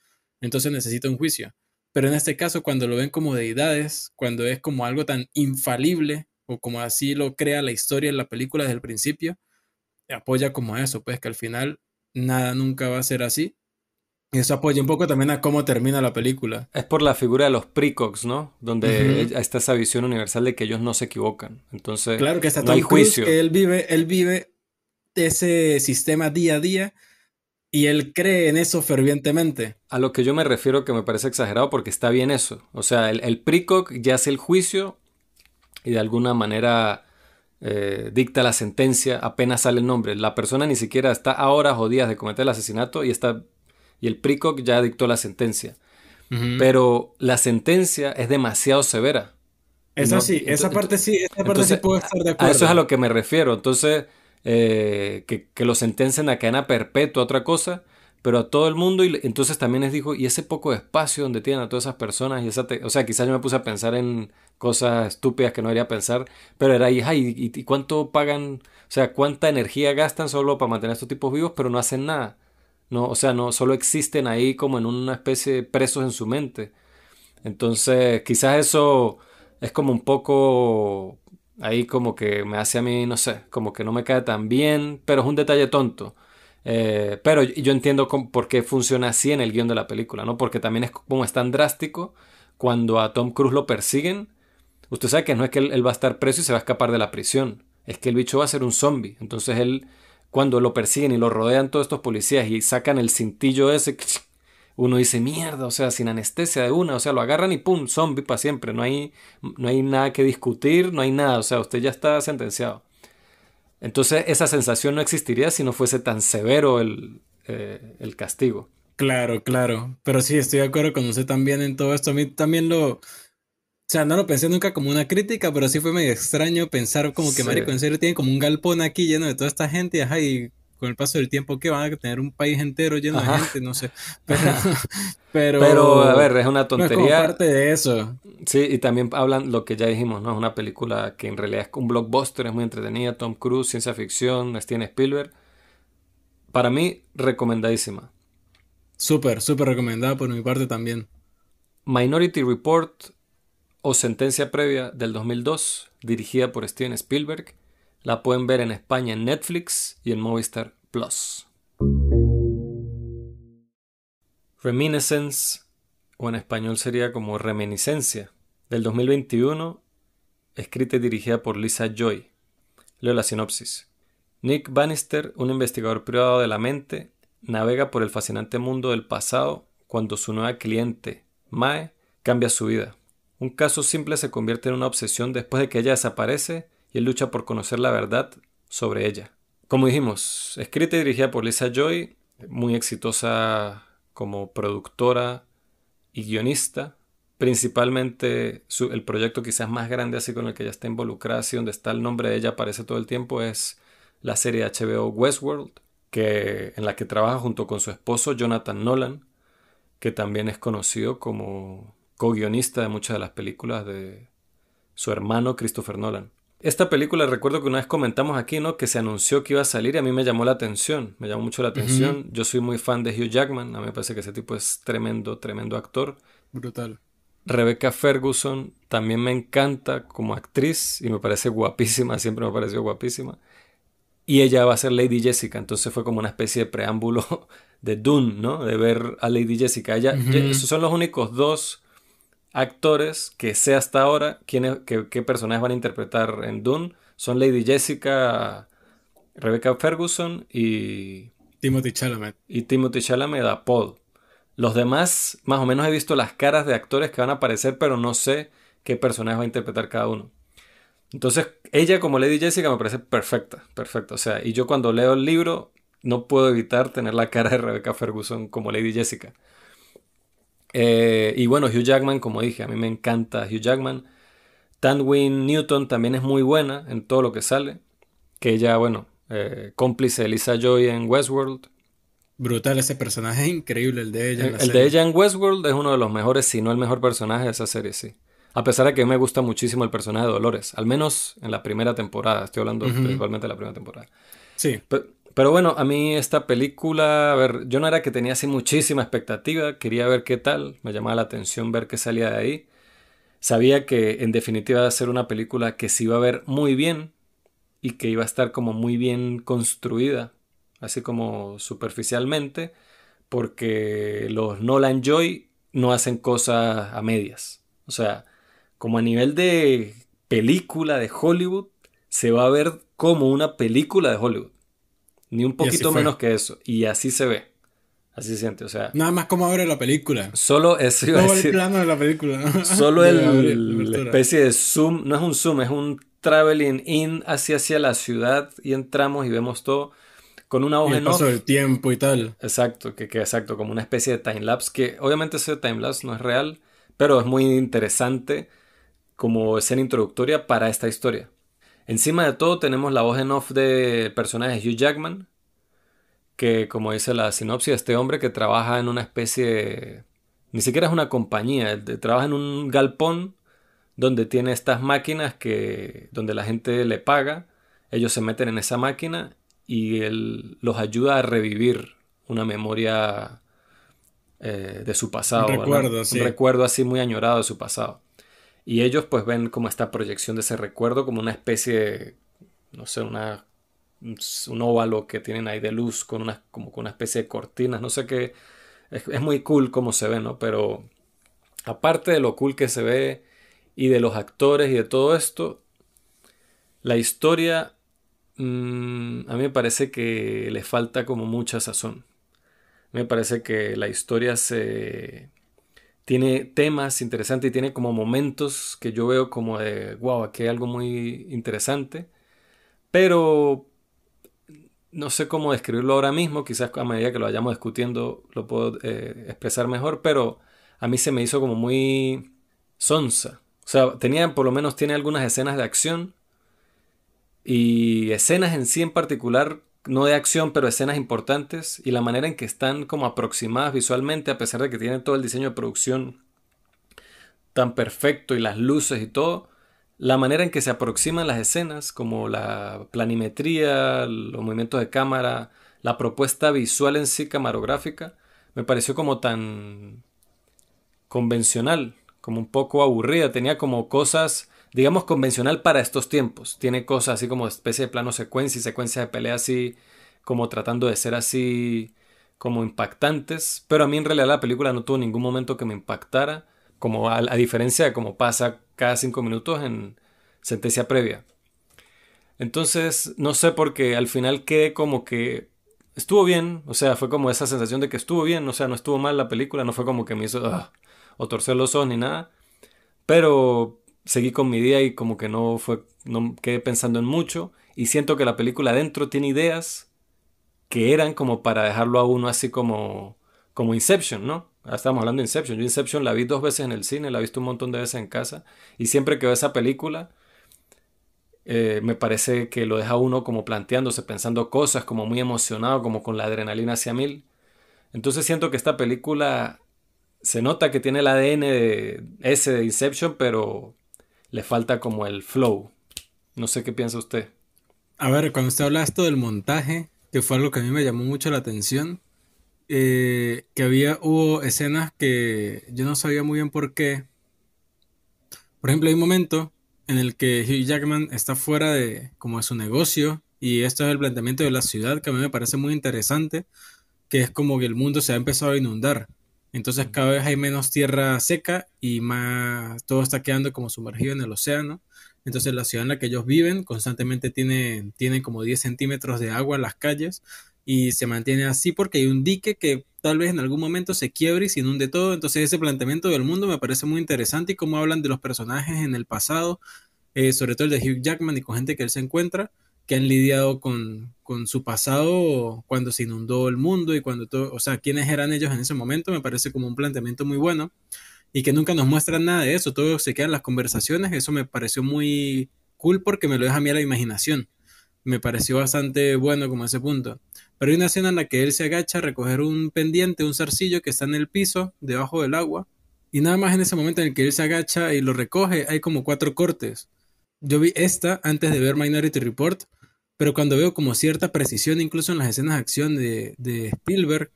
Entonces necesita un juicio. Pero en este caso, cuando lo ven como deidades, cuando es como algo tan infalible o como así lo crea la historia en la película desde el principio, apoya como eso, pues que al final nada nunca va a ser así. Y eso apoya un poco también a cómo termina la película. Es por la figura de los precox, ¿no? Donde está esa visión universal de que ellos no se equivocan. Entonces, claro que está no hay juicio. él vive, él vive ese sistema día a día y él cree en eso fervientemente. A lo que yo me refiero que me parece exagerado porque está bien eso. O sea, el, el precox ya hace el juicio y de alguna manera eh, dicta la sentencia apenas sale el nombre. La persona ni siquiera está a horas o días de cometer el asesinato y, está, y el PRICOC ya dictó la sentencia. Pero la sentencia es demasiado severa. Eso sí, esa parte sí, esa parte sí puedo estar de acuerdo. A eso es a lo que me refiero. Entonces, eh, que, que, lo sentencien a cadena perpetua, otra cosa, pero a todo el mundo. Y entonces también les dijo, y ese poco de espacio donde tienen a todas esas personas. Y esa o sea, quizás yo me puse a pensar en cosas estúpidas que no debería pensar, pero era ahí, ¿y, y, cuánto pagan? O sea, cuánta energía gastan solo para mantener a estos tipos vivos, pero no hacen nada. No, o sea, no, solo existen ahí como en una especie de presos en su mente. Entonces, quizás eso es como un poco ahí como que me hace a mí, no sé, como que no me cae tan bien, pero es un detalle tonto. Eh, pero yo entiendo por qué funciona así en el guion de la película, ¿no? Porque también es como es tan drástico cuando a Tom Cruise lo persiguen. Usted sabe que no es que él, va a estar preso y se va a escapar de la prisión. Es que el bicho va a ser un zombie. Entonces él, cuando lo persiguen y lo rodean todos estos policías y sacan el cintillo ese, [TSK] uno dice, mierda, o sea, sin anestesia de una, o sea, lo agarran y pum, zombie para siempre. No hay, no hay nada que discutir, no hay nada, o sea, usted ya está sentenciado. Entonces esa sensación no existiría si no fuese tan severo el, eh, el castigo. Claro, claro. Pero sí, estoy de acuerdo con usted también en todo esto. A mí también lo... O sea, no lo pensé nunca como una crítica, pero sí fue medio extraño pensar como que, Marico, en serio tiene como un galpón aquí lleno de toda esta gente y ajá, y con el paso del tiempo que van a tener un país entero lleno de gente, no sé. [LAUGHS] Pero, pero, a ver, es una tontería. No parte de eso. Sí, y también hablan lo que ya dijimos, ¿no? Es una película que en realidad es un blockbuster, es muy entretenida, Tom Cruise, ciencia ficción, Steven Spielberg. Para mí, recomendadísima. Súper, súper recomendada por mi parte también. Minority Report o Sentencia Previa del 2002, dirigida por Steven Spielberg. La pueden ver en España en Netflix y en Movistar Plus. Reminiscence, o en español sería como Reminiscencia, del 2021, escrita y dirigida por Lisa Joy. Leo la sinopsis. Nick Bannister, un investigador privado de la mente, navega por el fascinante mundo del pasado cuando su nueva cliente, Mae, cambia su vida. Un caso simple se convierte en una obsesión después de que ella desaparece y él lucha por conocer la verdad sobre ella. Como dijimos, escrita y dirigida por Lisa Joy, muy exitosa como productora y guionista. Principalmente el proyecto quizás más grande así con el que ella está involucrada, así donde está el nombre de ella aparece todo el tiempo, es la serie HBO Westworld, que, en la que trabaja junto con su esposo Jonathan Nolan, que también es conocido como co-guionista de muchas de las películas de su hermano Christopher Nolan. Esta película recuerdo que una vez comentamos aquí, ¿no? Que se anunció que iba a salir y a mí me llamó la atención, me llamó mucho la atención. Yo soy muy fan de Hugh Jackman, a mí me parece que ese tipo es tremendo, tremendo actor. Brutal. Rebecca Ferguson también me encanta como actriz y me parece guapísima, [LAUGHS] siempre me pareció guapísima. Y ella va a ser Lady Jessica, entonces fue como una especie de preámbulo [LAUGHS] de Dune, ¿no? De ver a Lady Jessica. Ella, Esos son los únicos dos actores que sé hasta ahora quiénes, qué, personajes van a interpretar en Dune. Son Lady Jessica, Rebecca Ferguson y... Timothy Chalamet. Y Timothy Chalamet a Paul. Los demás, más o menos he visto las caras de actores que van a aparecer, pero no sé qué personaje va a interpretar cada uno. Entonces, ella como Lady Jessica me parece perfecta, perfecta. O sea, y yo cuando leo el libro no puedo evitar tener la cara de Rebecca Ferguson como Lady Jessica. Eh, y bueno, Hugh Jackman, como dije, a mí me encanta Hugh Jackman. Tanwin Newton también es muy buena en todo lo que sale. Que ella, bueno, eh, cómplice de Lisa Joy en Westworld. Brutal ese personaje, increíble el de ella. En el, de ella en Westworld es uno de los mejores, si no el mejor personaje de esa serie, sí. A pesar de que me gusta muchísimo el personaje de Dolores, al menos en la primera temporada, estoy hablando principalmente de la primera temporada. Sí. Pero bueno, a mí esta película, a ver, yo no era que tenía así muchísima expectativa, quería ver qué tal, me llamaba la atención ver qué salía de ahí. Sabía que en definitiva iba a ser una película que se iba a ver muy bien y que iba a estar como muy bien construida, así como superficialmente, porque los Nolan Joy no hacen cosas a medias. O sea, como a nivel de película de Hollywood, se va a ver como una película de Hollywood. Ni un poquito menos que eso. Y así se ve. Así se siente, o sea. Nada más como abre la película. Solo eso iba a el plano de la película. [LAUGHS] Solo el, especie de zoom, no es un zoom, es un traveling in hacia hacia la ciudad y entramos y vemos todo con una hoja en paso del tiempo y tal. Exacto, que, que exacto, como una especie de time lapse que obviamente ese time lapse no es real, pero es muy interesante como escena introductoria para esta historia. Encima de todo tenemos la voz en off de personaje Hugh Jackman, que como dice la sinopsis, este hombre que trabaja en una especie, ni siquiera es una compañía, trabaja en un galpón donde tiene estas máquinas que, donde la gente le paga, ellos se meten en esa máquina y él los ayuda a revivir una memoria eh, de su pasado, un recuerdo, un recuerdo así muy añorado de su pasado. Y ellos pues ven como esta proyección de ese recuerdo como una especie, no sé, una, un óvalo que tienen ahí de luz con una, como con una especie de cortinas, no sé qué. Es, muy cool como se ve, ¿no? Pero aparte de lo cool que se ve y de los actores y de todo esto, la historia mm, a mí me parece que le falta como mucha sazón. Me parece que la historia se tiene temas interesantes y tiene como momentos que yo veo como de, wow, aquí hay algo muy interesante. Pero no sé cómo describirlo ahora mismo, quizás a medida que lo vayamos discutiendo lo puedo eh, expresar mejor, pero a mí se me hizo como muy sonsa. O sea, tenía, por lo menos tiene algunas escenas de acción y escenas en sí en particular no de acción, pero escenas importantes y la manera en que están como aproximadas visualmente, a pesar de que tienen todo el diseño de producción tan perfecto y las luces y todo, la manera en que se aproximan las escenas, como la planimetría, los movimientos de cámara, la propuesta visual en sí camarográfica, me pareció como tan convencional, como un poco aburrida, tenía como cosas digamos, convencional para estos tiempos. Tiene cosas así como especie de plano secuencia y secuencia de pelea así, como tratando de ser así, como impactantes. Pero a mí en realidad la película no tuvo ningún momento que me impactara, como a, diferencia de como pasa cada cinco minutos en sentencia previa. Entonces, no sé por qué al final quedé como que estuvo bien, o sea, fue como esa sensación de que estuvo bien, o sea, no estuvo mal la película, no fue como que me hizo ah, o torcer los ojos ni nada, pero seguí con mi día y como que no fue, no quedé pensando en mucho y siento que la película adentro tiene ideas que eran como para dejarlo a uno así como, como Inception, ¿no? Ahora estamos hablando de Inception. Yo Inception la vi dos veces en el cine, la he visto un montón de veces en casa y siempre que veo esa película eh, me parece que lo deja uno como planteándose, pensando cosas, como muy emocionado, como con la adrenalina hacia mil. Entonces siento que esta película se nota que tiene el ADN de ese de Inception, pero le falta como el flow. No sé qué piensa usted. A ver, cuando usted habla esto del montaje, que fue algo que a mí me llamó mucho la atención, eh, que había, hubo escenas que yo no sabía muy bien por qué. Por ejemplo, hay un momento en el que Hugh Jackman está fuera de como de su negocio y esto es el planteamiento de la ciudad que a mí me parece muy interesante, que es como que el mundo se ha empezado a inundar. Entonces cada vez hay menos tierra seca y más todo está quedando como sumergido en el océano. Entonces la ciudad en la que ellos viven constantemente tiene, tiene como 10 centímetros de agua en las calles y se mantiene así porque hay un dique que tal vez en algún momento se quiebre y se inunde todo. Entonces ese planteamiento del mundo me parece muy interesante y cómo hablan de los personajes en el pasado, eh, sobre todo el de Hugh Jackman y con gente que él se encuentra, que han lidiado con, con su pasado cuando se inundó el mundo y cuando todo, o sea, quiénes eran ellos en ese momento, me parece como un planteamiento muy bueno y que nunca nos muestran nada de eso, todo se queda en las conversaciones, eso me pareció muy cool porque me lo deja a mí a la imaginación me pareció bastante bueno como ese punto. Pero hay una escena en la que él se agacha a recoger un pendiente, un zarcillo que está en el piso, debajo del agua, y nada más en ese momento en el que él se agacha y lo recoge, hay como cuatro cortes. Yo vi esta antes de ver Minority Report, pero cuando veo como cierta precisión, incluso en las escenas de acción de, Spielberg,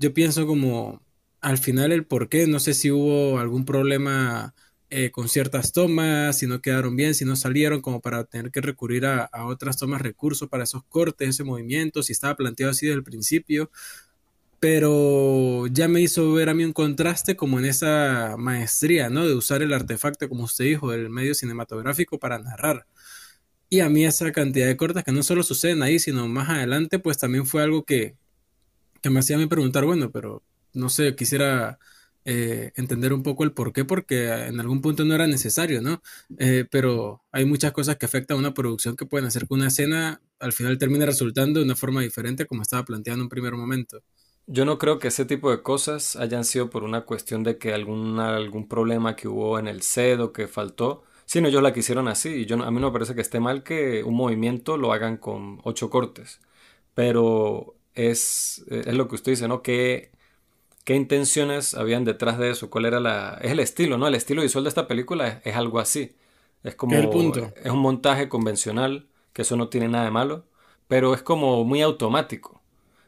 yo pienso como al final el por qué, no sé si hubo algún problema eh, con ciertas tomas, si no quedaron bien, si no salieron, como para tener que recurrir a, otras tomas recursos para esos cortes, ese movimiento, si estaba planteado así desde el principio. Pero ya me hizo ver a mí un contraste como en esa maestría, ¿no? De usar el artefacto, como usted dijo, del medio cinematográfico para narrar. Y a mí esa cantidad de cortes que no solo suceden ahí, sino más adelante, pues también fue algo que, que me hacía a mí preguntar, bueno, pero no sé, quisiera eh, entender un poco el por qué, porque en algún punto no era necesario, ¿no? Eh, pero hay muchas cosas que afectan a una producción que pueden hacer que una escena al final termine resultando de una forma diferente como estaba planteando en un primer momento. Yo no creo que ese tipo de cosas hayan sido por una cuestión de que algún, algún problema que hubo en el set o que faltó, sino ellos la quisieron así. Y yo, a mí no me parece que esté mal que un movimiento lo hagan con ocho cortes. Pero es, es lo que usted dice, ¿no? Que qué intenciones habían detrás de eso, cuál era la... Es el estilo, ¿no? El estilo visual de esta película es, algo así. Es como... El punto? Es un montaje convencional, que eso no tiene nada de malo, pero es como muy automático.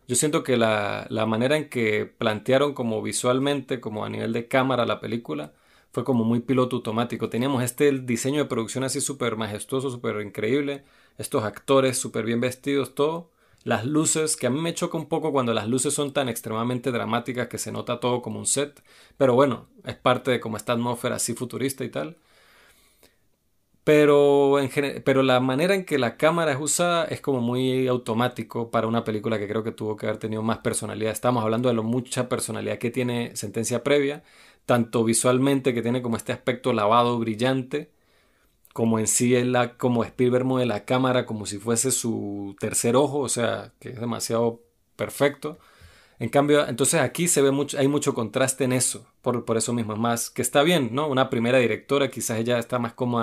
Yo siento que la, la manera en que plantearon como visualmente, como a nivel de cámara la película, fue como muy piloto automático. Teníamos este diseño de producción así súper majestuoso, súper increíble, estos actores súper bien vestidos, todo las luces, que a mí me choca un poco cuando las luces son tan extremadamente dramáticas que se nota todo como un set, pero bueno, es parte de como esta atmósfera así futurista y tal. Pero, en pero la manera en que la cámara es usada es como muy automático para una película que creo que tuvo que haber tenido más personalidad. Estamos hablando de lo mucha personalidad que tiene Sentencia Previa, tanto visualmente que tiene como este aspecto lavado, brillante, como en sí la, como Spielberg de la cámara como si fuese su tercer ojo, o sea, que es demasiado perfecto. En cambio, entonces aquí se ve mucho, hay mucho contraste en eso, por, por eso mismo, es más, que está bien, ¿no? Una primera directora, quizás ella está más como,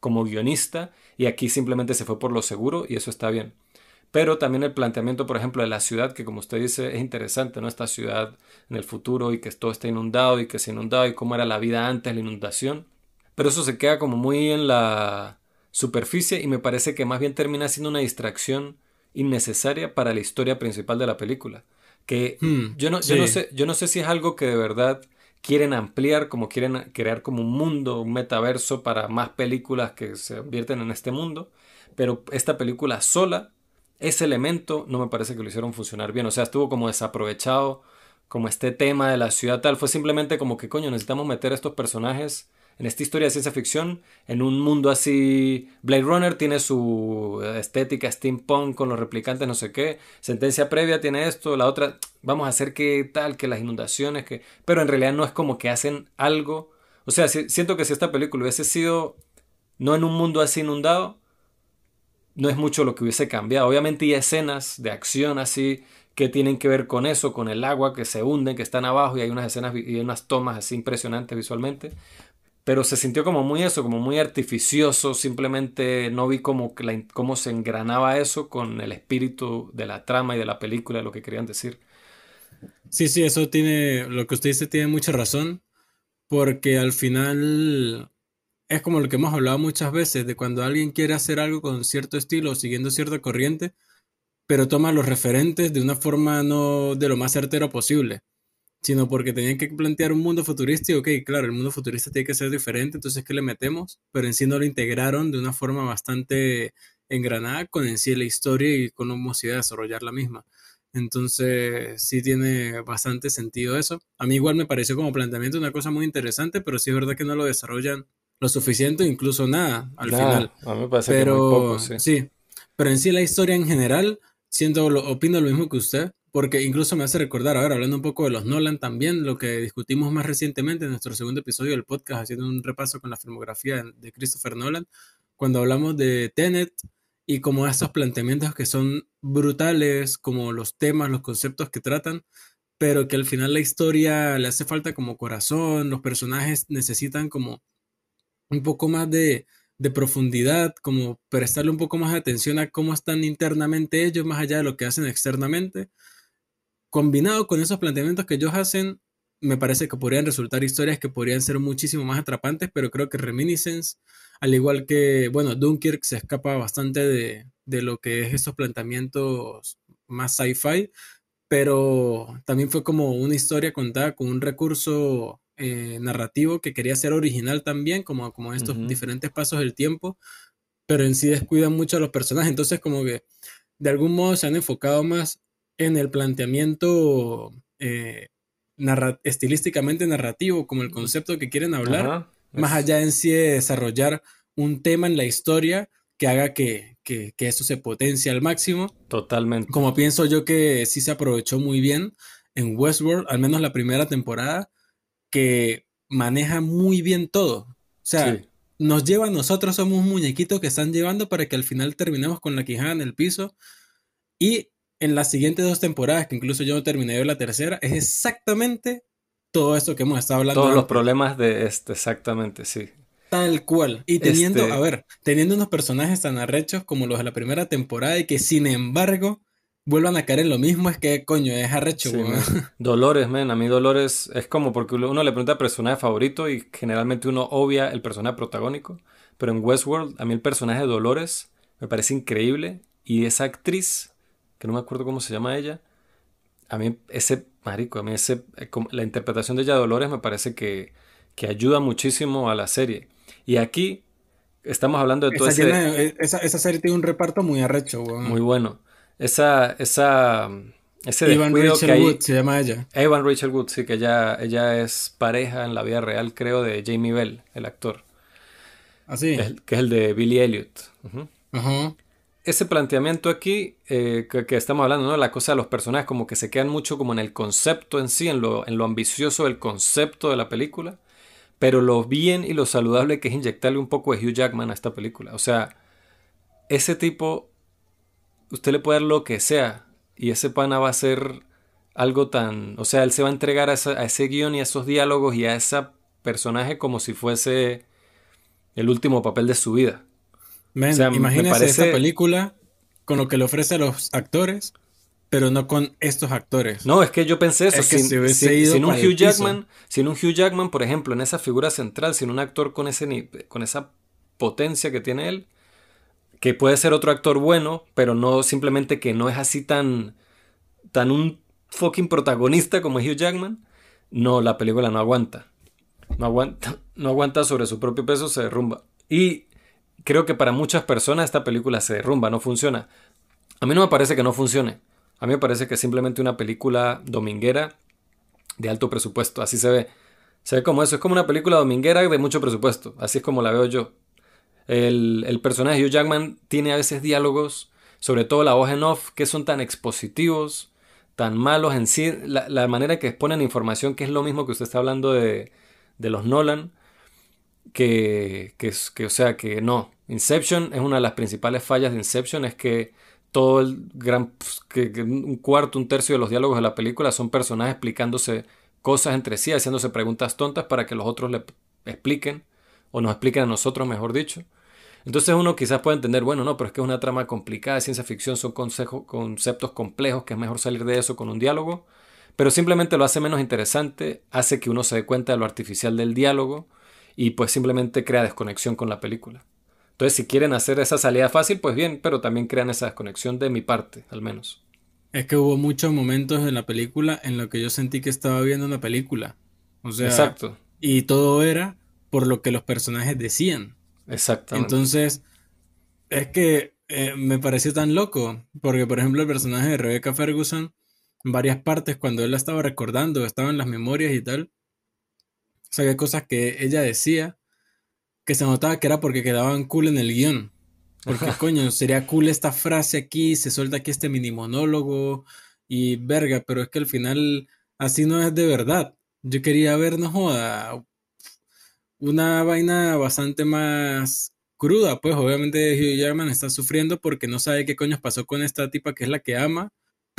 como guionista, y aquí simplemente se fue por lo seguro, y eso está bien. Pero también el planteamiento, por ejemplo, de la ciudad, que como usted dice, es interesante, ¿no? Esta ciudad en el futuro y que todo está inundado y que se inundaba y cómo era la vida antes de la inundación pero eso se queda como muy en la superficie y me parece que más bien termina siendo una distracción innecesaria para la historia principal de la película. Que hmm, yo, no, no sé, yo no sé si es algo que de verdad quieren ampliar, como quieren crear como un mundo, un metaverso para más películas que se convierten en este mundo, pero esta película sola, ese elemento no me parece que lo hicieron funcionar bien, o sea, estuvo como desaprovechado, como este tema de la ciudad tal, fue simplemente como que coño, necesitamos meter estos personajes en esta historia de ciencia ficción, en un mundo así, Blade Runner tiene su estética steampunk con los replicantes, no sé qué, sentencia previa tiene esto, la otra, vamos a hacer que tal, que las inundaciones, que... Pero en realidad no es como que hacen algo, o sea, siento que si esta película hubiese sido no en un mundo así inundado, no es mucho lo que hubiese cambiado. Obviamente hay escenas de acción así que tienen que ver con eso, con el agua que se hunde, que están abajo y hay unas escenas y unas tomas así impresionantes visualmente, pero se sintió como muy eso, como muy artificioso, simplemente no vi como cómo se engranaba eso con el espíritu de la trama y de la película, lo que querían decir. Sí, sí, eso tiene, lo que usted dice tiene mucha razón, porque al final es como lo que hemos hablado muchas veces, de cuando alguien quiere hacer algo con cierto estilo, siguiendo cierta corriente, pero toma los referentes de una forma no de lo más certero posible sino porque tenían que plantear un mundo futurista y, ok, claro, el mundo futurista tiene que ser diferente, entonces, ¿qué le metemos? Pero en sí no lo integraron de una forma bastante engranada con en sí la historia y con cómo se iba a desarrollar la misma. Entonces, sí tiene bastante sentido eso. A mí igual me pareció como planteamiento una cosa muy interesante, pero sí es verdad que no lo desarrollan lo suficiente, incluso nada al final. A mí me parece pero, que muy poco, sí. sí. Pero en sí la historia en general, siento, lo, opino lo mismo que usted porque incluso me hace recordar, ahora hablando un poco de los Nolan también, lo que discutimos más recientemente en nuestro segundo episodio del podcast, haciendo un repaso con la filmografía de Christopher Nolan, cuando hablamos de Tenet y como estos planteamientos que son brutales, como los temas, los conceptos que tratan, pero que al final la historia le hace falta como corazón, los personajes necesitan como un poco más de, de profundidad, como prestarle un poco más de atención a cómo están internamente ellos, más allá de lo que hacen externamente combinado con esos planteamientos que ellos hacen, me parece que podrían resultar historias que podrían ser muchísimo más atrapantes, pero creo que Reminiscence, al igual que, bueno, Dunkirk se escapa bastante de, lo que es esos planteamientos más sci-fi, pero también fue como una historia contada con un recurso eh, narrativo que quería ser original también, como, como estos diferentes pasos del tiempo, pero en sí descuidan mucho a los personajes, entonces como que de algún modo se han enfocado más en el planteamiento eh, estilísticamente narrativo, como el concepto que quieren hablar, más allá en sí de desarrollar un tema en la historia que haga que, que, eso se potencie al máximo. Totalmente. Como pienso yo que sí se aprovechó muy bien en Westworld, al menos la primera temporada, que maneja muy bien todo. O sea, nos lleva, nosotros somos un muñequito que están llevando para que al final terminemos con la quijada en el piso. Y en las siguientes dos temporadas, que incluso yo no terminé de la tercera, es exactamente todo esto que hemos estado hablando. Todos los problemas de este, exactamente, sí. Tal cual. Y teniendo, este a ver, teniendo unos personajes tan arrechos como los de la primera temporada y que sin embargo vuelvan a caer en lo mismo, es que coño, es arrecho. [LAUGHS] Dolores, men, a mí Dolores es como porque uno le pregunta personaje favorito y generalmente uno obvia el personaje protagónico, pero en Westworld a mí el personaje de Dolores me parece increíble y esa actriz que no me acuerdo cómo se llama ella. A mí ese, marico, a mí ese, eh, la interpretación de ella Dolores me parece que, que ayuda muchísimo a la serie. Y aquí estamos hablando de todo ese... Eh, esa, esa, serie tiene un reparto muy arrecho, Muy bueno. Esa, esa, ese Evan Rachel Wood se llama ella. Evan Rachel Wood, sí, que ella, ella es pareja en la vida real, creo, de Jamie Bell, el actor. Así. ¿Ah, que es el de Billy Elliot. Ajá ese planteamiento aquí eh, que, estamos hablando, ¿no? La cosa de los personajes como que se quedan mucho como en el concepto en sí, en lo, en lo ambicioso del concepto de la película, pero lo bien y lo saludable que es inyectarle un poco de Hugh Jackman a esta película. O sea, ese tipo, usted le puede dar lo que sea y ese pana va a ser algo tan... O sea, él se va a entregar a, a ese guion y a esos diálogos y a ese personaje como si fuese el último papel de su vida. Men, imagínese esta película con lo que le ofrece a los actores, pero no con estos actores. No, es que yo pensé eso. sin, un Hugh Jackman, sin un Hugh Jackman, por ejemplo, en esa figura central, sin un actor con, ese, con esa potencia que tiene él, que puede ser otro actor bueno, pero no simplemente que no es así tan, tan un fucking protagonista como Hugh Jackman, no, la película no aguanta. No aguanta, [LAUGHS] no aguanta sobre su propio peso, se derrumba. Y creo que para muchas personas esta película se derrumba, no funciona. A mí no me parece que no funcione. A mí me parece que es simplemente una película dominguera de alto presupuesto. Así se ve. Se ve como eso. Es como una película dominguera de mucho presupuesto. Así es como la veo yo. El, personaje de Hugh Jackman tiene a veces diálogos, sobre todo la voz en off, que son tan expositivos, tan malos en sí. La, manera que exponen información, que es lo mismo que usted está hablando de, de los Nolan que, que, o sea, que no. Inception es una de las principales fallas de Inception, es que todo el gran, pues, que, un cuarto, un tercio de los diálogos de la película son personajes explicándose cosas entre sí, haciéndose preguntas tontas para que los otros le expliquen o nos expliquen a nosotros, mejor dicho. Entonces uno quizás puede entender, bueno, no, pero es que es una trama complicada de ciencia ficción, son conceptos complejos, que es mejor salir de eso con un diálogo, pero simplemente lo hace menos interesante, hace que uno se dé cuenta de lo artificial del diálogo y pues simplemente crea desconexión con la película. Entonces si quieren hacer esa salida fácil, pues bien, pero también crean esa desconexión de mi parte, al menos. Es que hubo muchos momentos en la película en los que yo sentí que estaba viendo una película. O sea, Exacto. y todo era por lo que los personajes decían. Exactamente. Entonces, es que eh, me pareció tan loco, porque por ejemplo el personaje de Rebecca Ferguson, en varias partes cuando él la estaba recordando, estaba en las memorias y tal, o sea, que cosas que ella decía que se notaba que era porque quedaban cool en el guion. Porque coño, sería cool esta frase aquí, se suelta aquí este mini monólogo y verga, pero es que al final así no es de verdad. Yo quería ver, no joda, una vaina bastante más cruda, pues obviamente Hugh Jackman está sufriendo porque no sabe qué coño pasó con esta tipa que es la que ama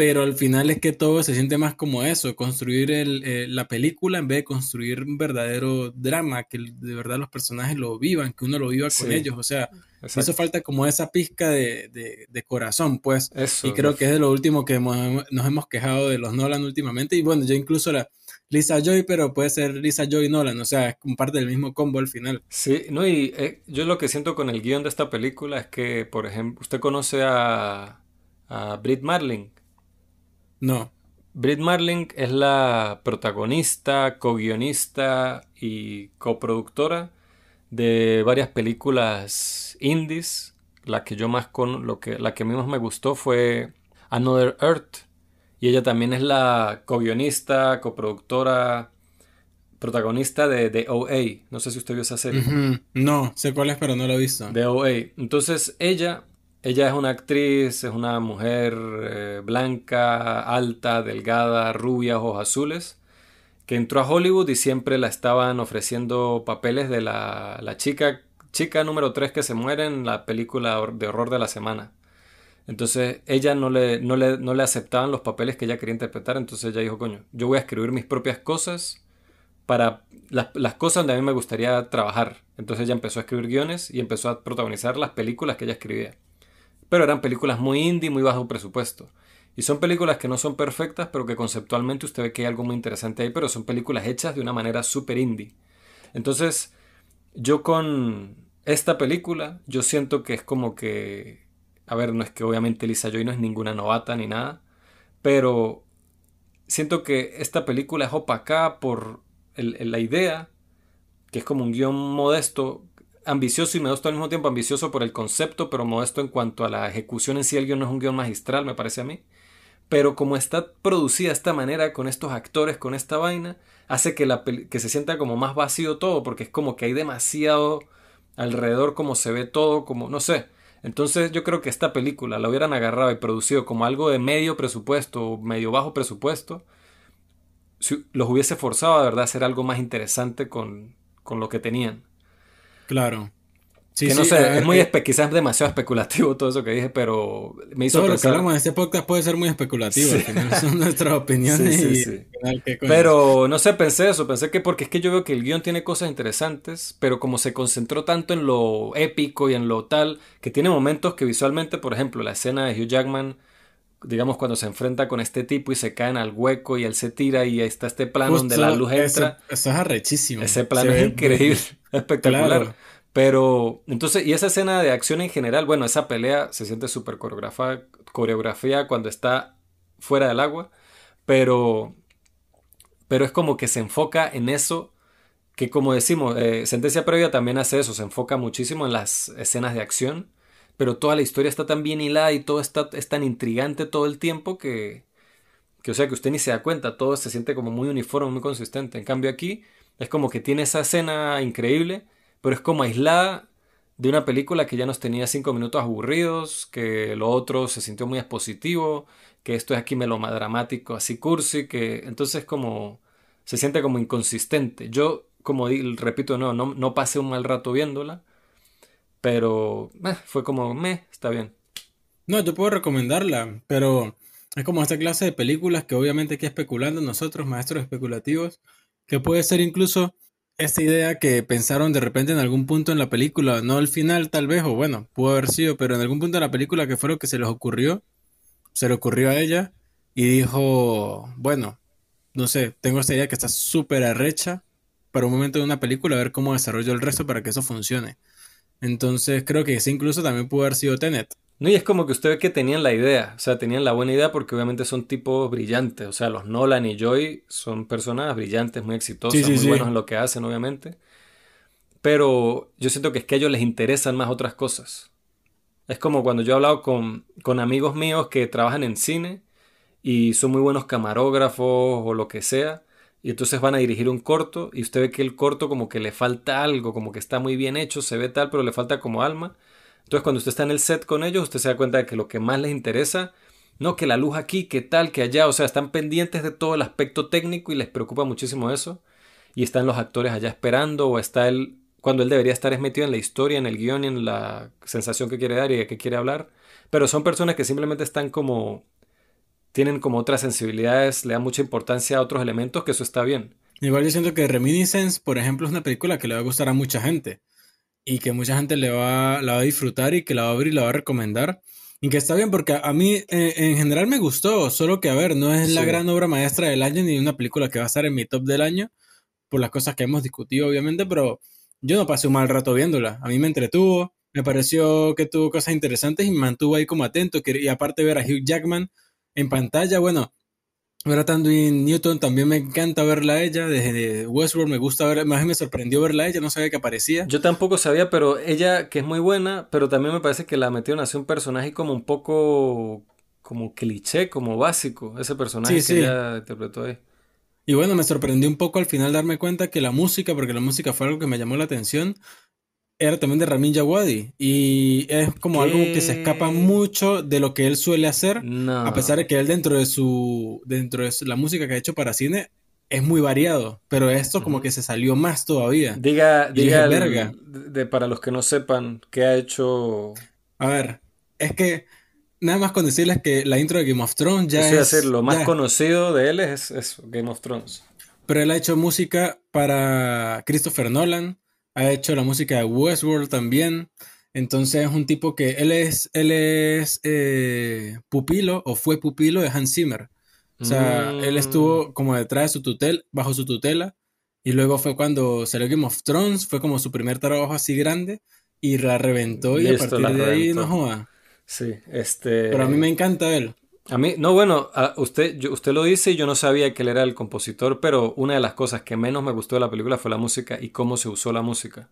pero al final es que todo se siente más como eso, construir el, eh, la película en vez de construir un verdadero drama, que de verdad los personajes lo vivan, que uno lo viva con ellos, o sea, eso falta como esa pizca de, de, corazón, pues, y creo que es de lo último que nos hemos quejado de los Nolan últimamente, y bueno, yo incluso la Lisa Joy, pero puede ser Lisa Joy Nolan, o sea, es parte del mismo combo al final. Sí, no, y eh, yo lo que siento con el guion de esta película es que, por ejemplo, usted conoce a, a Britt Marling, no. Britt Marling es la protagonista, co-guionista y coproductora de varias películas indies. La que yo más con lo que la que a mí más me gustó fue Another Earth y ella también es la co-guionista, coproductora, protagonista de, The OA. No sé si usted vio esa serie. No, sé cuál es, pero no lo he visto. The OA. Entonces ella ella es una actriz, es una mujer eh, blanca, alta, delgada, rubia, ojos azules, que entró a Hollywood y siempre la estaban ofreciendo papeles de la, chica, chica número 3 que se muere en la película de horror de la semana. Entonces ella no le, no le, no le aceptaban los papeles que ella quería interpretar, entonces ella dijo, coño, yo voy a escribir mis propias cosas para las, las, cosas donde a mí me gustaría trabajar. Entonces ella empezó a escribir guiones y empezó a protagonizar las películas que ella escribía pero eran películas muy indie, muy bajo presupuesto. Y son películas que no son perfectas, pero que conceptualmente usted ve que hay algo muy interesante ahí, pero son películas hechas de una manera súper indie. Entonces, yo con esta película, yo siento que es como que, a ver, no es que obviamente Lisa Joy no es ninguna novata ni nada, pero siento que esta película es opacada por la idea, que es como un guion modesto, ambicioso y modesto al mismo tiempo, ambicioso por el concepto, pero modesto en cuanto a la ejecución en sí. El guion no es un guion magistral, me parece a mí. Pero como está producida de esta manera, con estos actores, con esta vaina, hace que, la que se sienta como más vacío todo, porque es como que hay demasiado alrededor, como se ve todo, como no sé. Entonces yo creo que esta película la hubieran agarrado y producido como algo de medio presupuesto, medio bajo presupuesto, si los hubiese forzado a verdad a hacer algo más interesante con, con lo que tenían. Claro. Sí, que no sé, es muy eh, quizás demasiado especulativo todo eso que dije, pero me hizo todo pensar. Lo que en este podcast puede ser muy especulativo, [LAUGHS] son nuestras opiniones. pero no sé, pensé eso, pensé que porque es que yo veo que el guion tiene cosas interesantes, pero como se concentró tanto en lo épico y en lo tal, que tiene momentos que visualmente, por ejemplo, la escena de Hugh Jackman, digamos cuando se enfrenta con este tipo y se caen al hueco y él se tira y ahí está este plano donde la luz entra. Eso, es arrechísimo. Ese plano es increíble. [LAUGHS] Espectacular. Pero, entonces, y esa escena de acción en general, bueno, esa pelea se siente súper coreografía cuando está fuera del agua, pero, pero es como que se enfoca en eso, que como decimos, eh, Sentencia Previa también hace eso, se enfoca muchísimo en las escenas de acción, pero toda la historia está tan bien hilada y todo está, es tan intrigante todo el tiempo que, que, o sea, que usted ni se da cuenta, todo se siente como muy uniforme, muy consistente. En cambio aquí es como que tiene esa escena increíble, pero es como aislada de una película que ya nos tenía cinco minutos aburridos, que lo otro se sintió muy expositivo, que esto es aquí melodramático, así cursi, que entonces como se siente como inconsistente. Yo, como repito, no, no, no pasé un mal rato viéndola, pero eh, fue como, me, está bien. No, yo puedo recomendarla, pero es como esta clase de películas que obviamente aquí especulando nosotros, maestros especulativos, que puede ser incluso esta idea que pensaron de repente en algún punto en la película, no al final tal vez, o bueno, pudo haber sido, pero en algún punto de la película que fue lo que se les ocurrió, se le ocurrió a ella y dijo, bueno, no sé, tengo esta idea que está súper arrecha para un momento de una película, a ver cómo desarrollo el resto para que eso funcione. Entonces creo que ese incluso también pudo haber sido Tenet. No, y es como que usted ve que tenían la idea, o sea, tenían la buena idea porque obviamente son tipos brillantes, o sea, los Nolan y Joy son personas brillantes, muy exitosas, muy buenos en lo que hacen, obviamente. Pero yo siento que es que a ellos les interesan más otras cosas. Es como cuando yo he hablado con, con amigos míos que trabajan en cine y son muy buenos camarógrafos o lo que sea, y entonces van a dirigir un corto y usted ve que el corto como que le falta algo, como que está muy bien hecho, se ve tal, pero le falta como alma. Entonces cuando usted está en el set con ellos, usted se da cuenta de que lo que más les interesa, no que la luz aquí, que tal, que allá, o sea, están pendientes de todo el aspecto técnico y les preocupa muchísimo eso. Y están los actores allá esperando o está él, cuando él debería estar es metido en la historia, en el guion y en la sensación que quiere dar y de qué quiere hablar. Pero son personas que simplemente están como tienen como otras sensibilidades, le dan mucha importancia a otros elementos, que eso está bien. Igual yo siento que Reminiscence, por ejemplo, es una película que le va a gustar a mucha gente y que mucha gente le va, la va a disfrutar y que la va a abrir y la va a recomendar. Y que está bien porque a mí eh, en general me gustó, solo que a ver, no es la gran obra maestra del año ni una película que va a estar en mi top del año por las cosas que hemos discutido obviamente, pero yo no pasé un mal rato viéndola. A mí me entretuvo, me pareció que tuvo cosas interesantes y me mantuvo ahí como atento. Y aparte ver a Hugh Jackman en pantalla, bueno, Ahora en Newton también me encanta verla a ella, desde Westworld me gusta ver, más me sorprendió verla a ella, no sabía que aparecía. Yo tampoco sabía, pero ella que es muy buena, pero también me parece que la metieron así un personaje como un poco como cliché, como básico, ese personaje que ella interpretó ahí. Y bueno, me sorprendió un poco al final darme cuenta que la música, porque la música fue algo que me llamó la atención, era también de Ramin Djawadi y es como algo que se escapa mucho de lo que él suele hacer, a pesar de que él dentro de su dentro de la música que ha hecho para cine es muy variado, pero esto como que se salió más todavía. Diga, diga de, para los que no sepan qué ha hecho. A ver, es que nada más con decirles que la intro de Game of Thrones ya es. Decir, lo más conocido de él es, es Game of Thrones. Pero él ha hecho música para Christopher Nolan, ha hecho la música de Westworld también. Entonces es un tipo que él es, él es eh, pupilo o fue pupilo de Hans Zimmer. O sea, él estuvo mm. como detrás de su tutela, bajo su tutela. Y luego fue cuando salió Game of Thrones, fue como su primer trabajo así grande. Y la reventó y a partir de ahí no joda. Sí, este. Pero a mí me encanta él. A mí, no, bueno, usted, usted lo dice y yo no sabía que él era el compositor, pero una de las cosas que menos me gustó de la película fue la música y cómo se usó la música.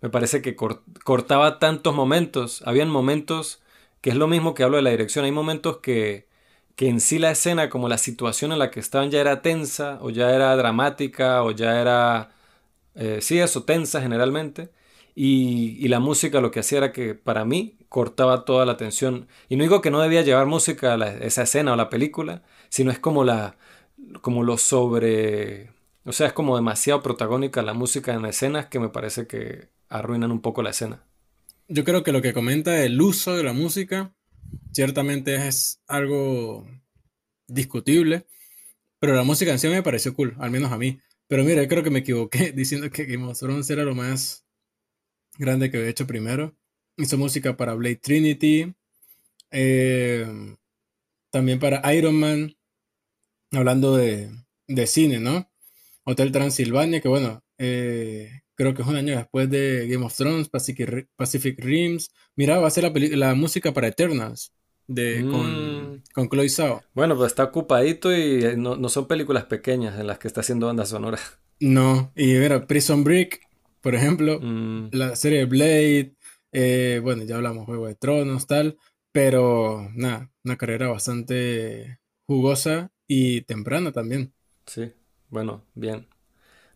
Me parece que cortaba tantos momentos. Habían momentos, que es lo mismo que hablo de la dirección, hay momentos que, que en sí la escena, como la situación en la que estaban ya era tensa, o ya era dramática, o ya era, eh, sí, eso, tensa generalmente. Y, y, la música lo que hacía era que para mí cortaba toda la atención. Y no digo que no debía llevar música a esa escena o la película, sino es como la como lo sobre o sea, es como demasiado protagónica la música en escenas que me parece que arruinan un poco la escena. Yo creo que lo que comenta el uso de la música ciertamente es algo discutible, pero la música en sí me pareció cool, al menos a mí. Pero mira, creo que me equivoqué [LAUGHS] diciendo que Game of Thrones era lo más grande que había hecho primero. Hizo música para Blade Trinity. Eh, también para Iron Man. Hablando de, cine, ¿no? Hotel Transilvania, que bueno, eh, creo que es un año después de Game of Thrones, Pacific, Pacific Rims. Mira, va a ser la, música para Eternals. De, con, mm. con Chloe Zhao. Bueno, pues está ocupadito y eh, no, son películas pequeñas en las que está haciendo banda sonora. No, y mira, Prison Break, por ejemplo, mm. la serie Blade, eh, bueno, ya hablamos Juego de Tronos, tal, pero nada, una carrera bastante jugosa y temprana también. Sí, bueno, bien.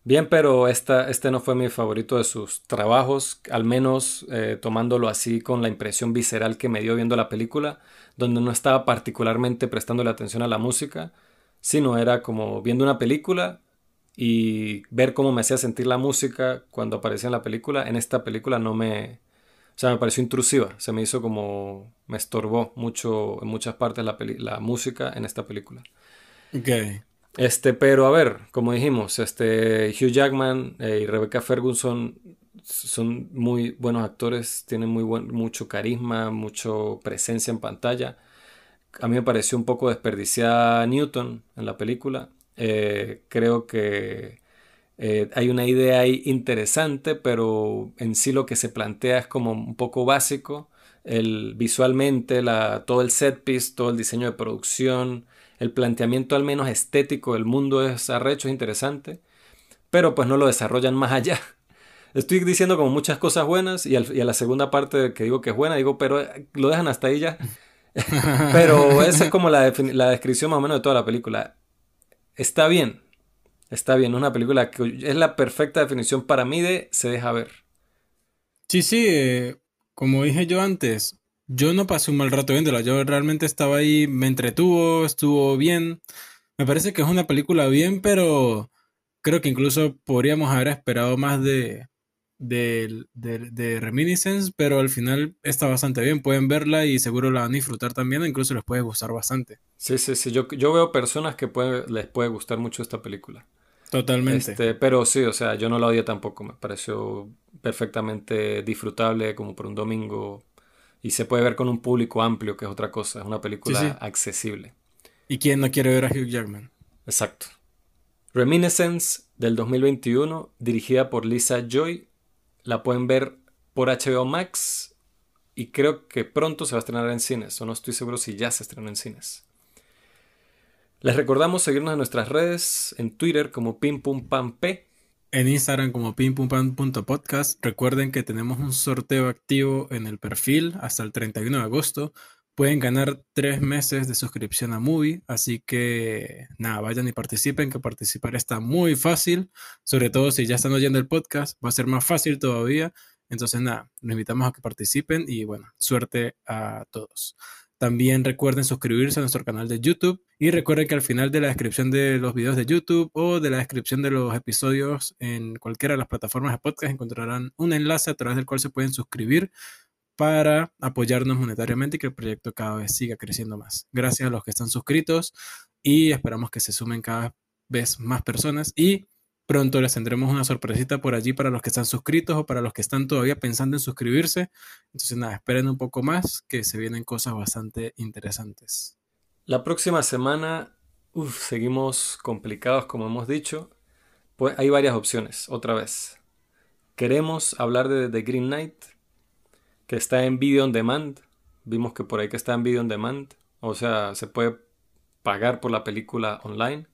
Bien, pero esta, este no fue mi favorito de sus trabajos, al menos eh, tomándolo así con la impresión visceral que me dio viendo la película, donde no estaba particularmente prestándole atención a la música, sino era como viendo una película y ver cómo me hacía sentir la música cuando aparecía en la película. En esta película no me, o sea, me pareció intrusiva, se me hizo como, me estorbó mucho en muchas partes la, la música en esta película. Ok. Este, pero a ver, como dijimos, este, Hugh Jackman eh, y Rebecca Ferguson son muy buenos actores, tienen muy buen, mucho carisma, mucha presencia en pantalla. A mí me pareció un poco desperdiciada Newton en la película. Eh, creo que eh, hay una idea ahí interesante, pero en sí lo que se plantea es como un poco básico. El, visualmente, todo el set piece, todo el diseño de producción, el planteamiento al menos estético del mundo es arrecho, es interesante, pero pues no lo desarrollan más allá. [LAUGHS] Estoy diciendo como muchas cosas buenas y, a la segunda parte que digo que es buena, digo, pero eh, lo dejan hasta ahí ya. [LAUGHS] pero esa es como la, la descripción más o menos de toda la película. Está bien, está bien, una película que es la perfecta definición para mí de se deja ver. Sí, sí, eh, como dije yo antes, yo no pasé un mal rato viéndola, yo realmente estaba ahí, me entretuvo, estuvo bien. Me parece que es una película bien, pero creo que incluso podríamos haber esperado más de, de, de, Reminiscence, pero al final está bastante bien. Pueden verla y seguro la van a disfrutar también, incluso les puede gustar bastante. Sí, sí, sí. Yo, yo veo personas que les puede gustar mucho esta película. Totalmente. Este, pero sí, o sea, yo no la odié tampoco. Me pareció perfectamente disfrutable como por un domingo. Y se puede ver con un público amplio, que es otra cosa. Es una película accesible. ¿Y quién no quiere ver a Hugh Jackman? Exacto. Reminiscence del 2021, dirigida por Lisa Joy. La pueden ver por HBO Max. Y creo que pronto se va a estrenar en cines. O no estoy seguro si ya se estrenó en cines. Les recordamos seguirnos en nuestras redes, en Twitter como pimpumpamp. En Instagram como pimpumpan.podcast. Recuerden que tenemos un sorteo activo en el perfil hasta el 31 de agosto. Pueden ganar tres meses de suscripción a Movie, así que nada, vayan y participen, que participar está muy fácil, sobre todo si ya están oyendo el podcast, va a ser más fácil todavía. Entonces nada, los invitamos a que participen y bueno, suerte a todos. También recuerden suscribirse a nuestro canal de YouTube y recuerden que al final de la descripción de los videos de YouTube o de la descripción de los episodios en cualquiera de las plataformas de podcast encontrarán un enlace a través del cual se pueden suscribir para apoyarnos monetariamente y que el proyecto cada vez siga creciendo más. Gracias a los que están suscritos y esperamos que se sumen cada vez más personas y Pronto les tendremos una sorpresita por allí para los que están suscritos o para los que están todavía pensando en suscribirse. Entonces nada, esperen un poco más que se vienen cosas bastante interesantes. La próxima semana, seguimos complicados como hemos dicho. Pues hay varias opciones, otra vez. Queremos hablar de The Green Knight, que está en Video on Demand. Vimos que por ahí que está en Video on Demand. O sea, se puede pagar por la película online.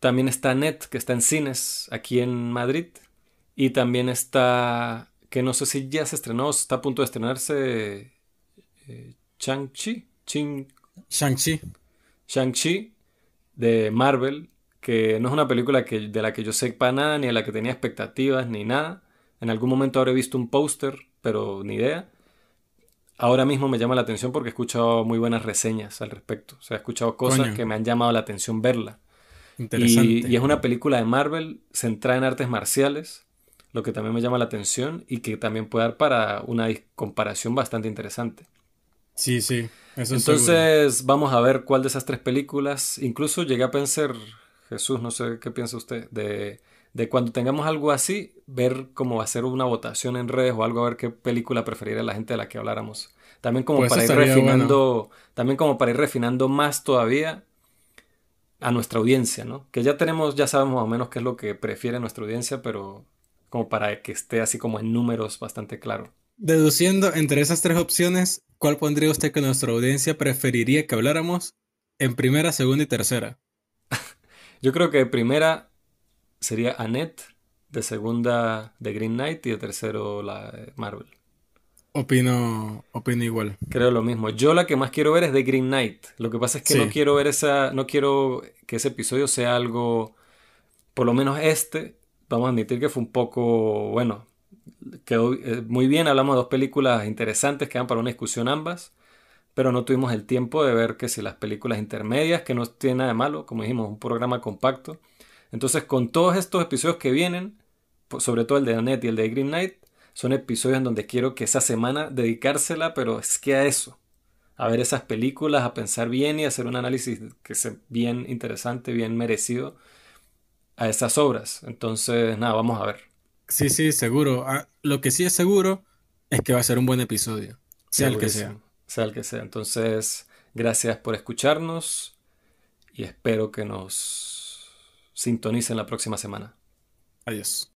También está Net, que está en cines aquí en Madrid. Y también está, que no sé si ya se estrenó, está a punto de estrenarse eh, Shang-Chi. Shang-Chi. Shang-Chi de Marvel, que no es una película que, de la que yo sepa nada, ni a la que tenía expectativas, ni nada. En algún momento habré visto un póster, pero ni idea. Ahora mismo me llama la atención porque he escuchado muy buenas reseñas al respecto. O sea, he escuchado cosas que me han llamado la atención verla. Y, es una película de Marvel centrada en artes marciales, lo que también me llama la atención y que también puede dar para una comparación bastante interesante. Sí, sí. Eso Entonces vamos a ver cuál de esas tres películas, incluso llegué a pensar, Jesús, no sé qué piensa usted, de, de cuando tengamos algo así, ver cómo hacer una votación en redes o algo, a ver qué película preferiría la gente de la que habláramos. También como pues para ir refinando, también como para ir refinando más todavía a nuestra audiencia, ¿no? Que ya tenemos, ya sabemos más o menos qué es lo que prefiere nuestra audiencia, pero como para que esté así como en números bastante claro. Deduciendo entre esas tres opciones, ¿cuál pondría usted que nuestra audiencia preferiría que habláramos en primera, segunda y tercera? [LAUGHS] Yo creo que de primera sería Annette, de segunda de Green Knight y de tercero la Marvel. Opino, opino igual. Creo lo mismo. Yo la que más quiero ver es de Green Knight. Lo que pasa es que no quiero ver esa, no quiero que ese episodio sea algo, por lo menos este, vamos a admitir que fue un poco, bueno, quedó eh, muy bien. Hablamos de dos películas interesantes que dan para una discusión ambas, pero no tuvimos el tiempo de ver que si las películas intermedias, que no tiene nada de malo, como dijimos, un programa compacto. Entonces, con todos estos episodios que vienen, sobre todo el de Annette y el de Green Knight, son episodios en donde quiero que esa semana dedicársela, pero es que a eso, a ver esas películas, a pensar bien y hacer un análisis que sea bien interesante, bien merecido a esas obras. Entonces, nada, vamos a ver. Sí, sí, seguro. Ah, lo que sí es seguro es que va a ser un buen episodio, sea el que sea. Sea el que sea. Entonces, gracias por escucharnos y espero que nos sintonicen la próxima semana. Adiós.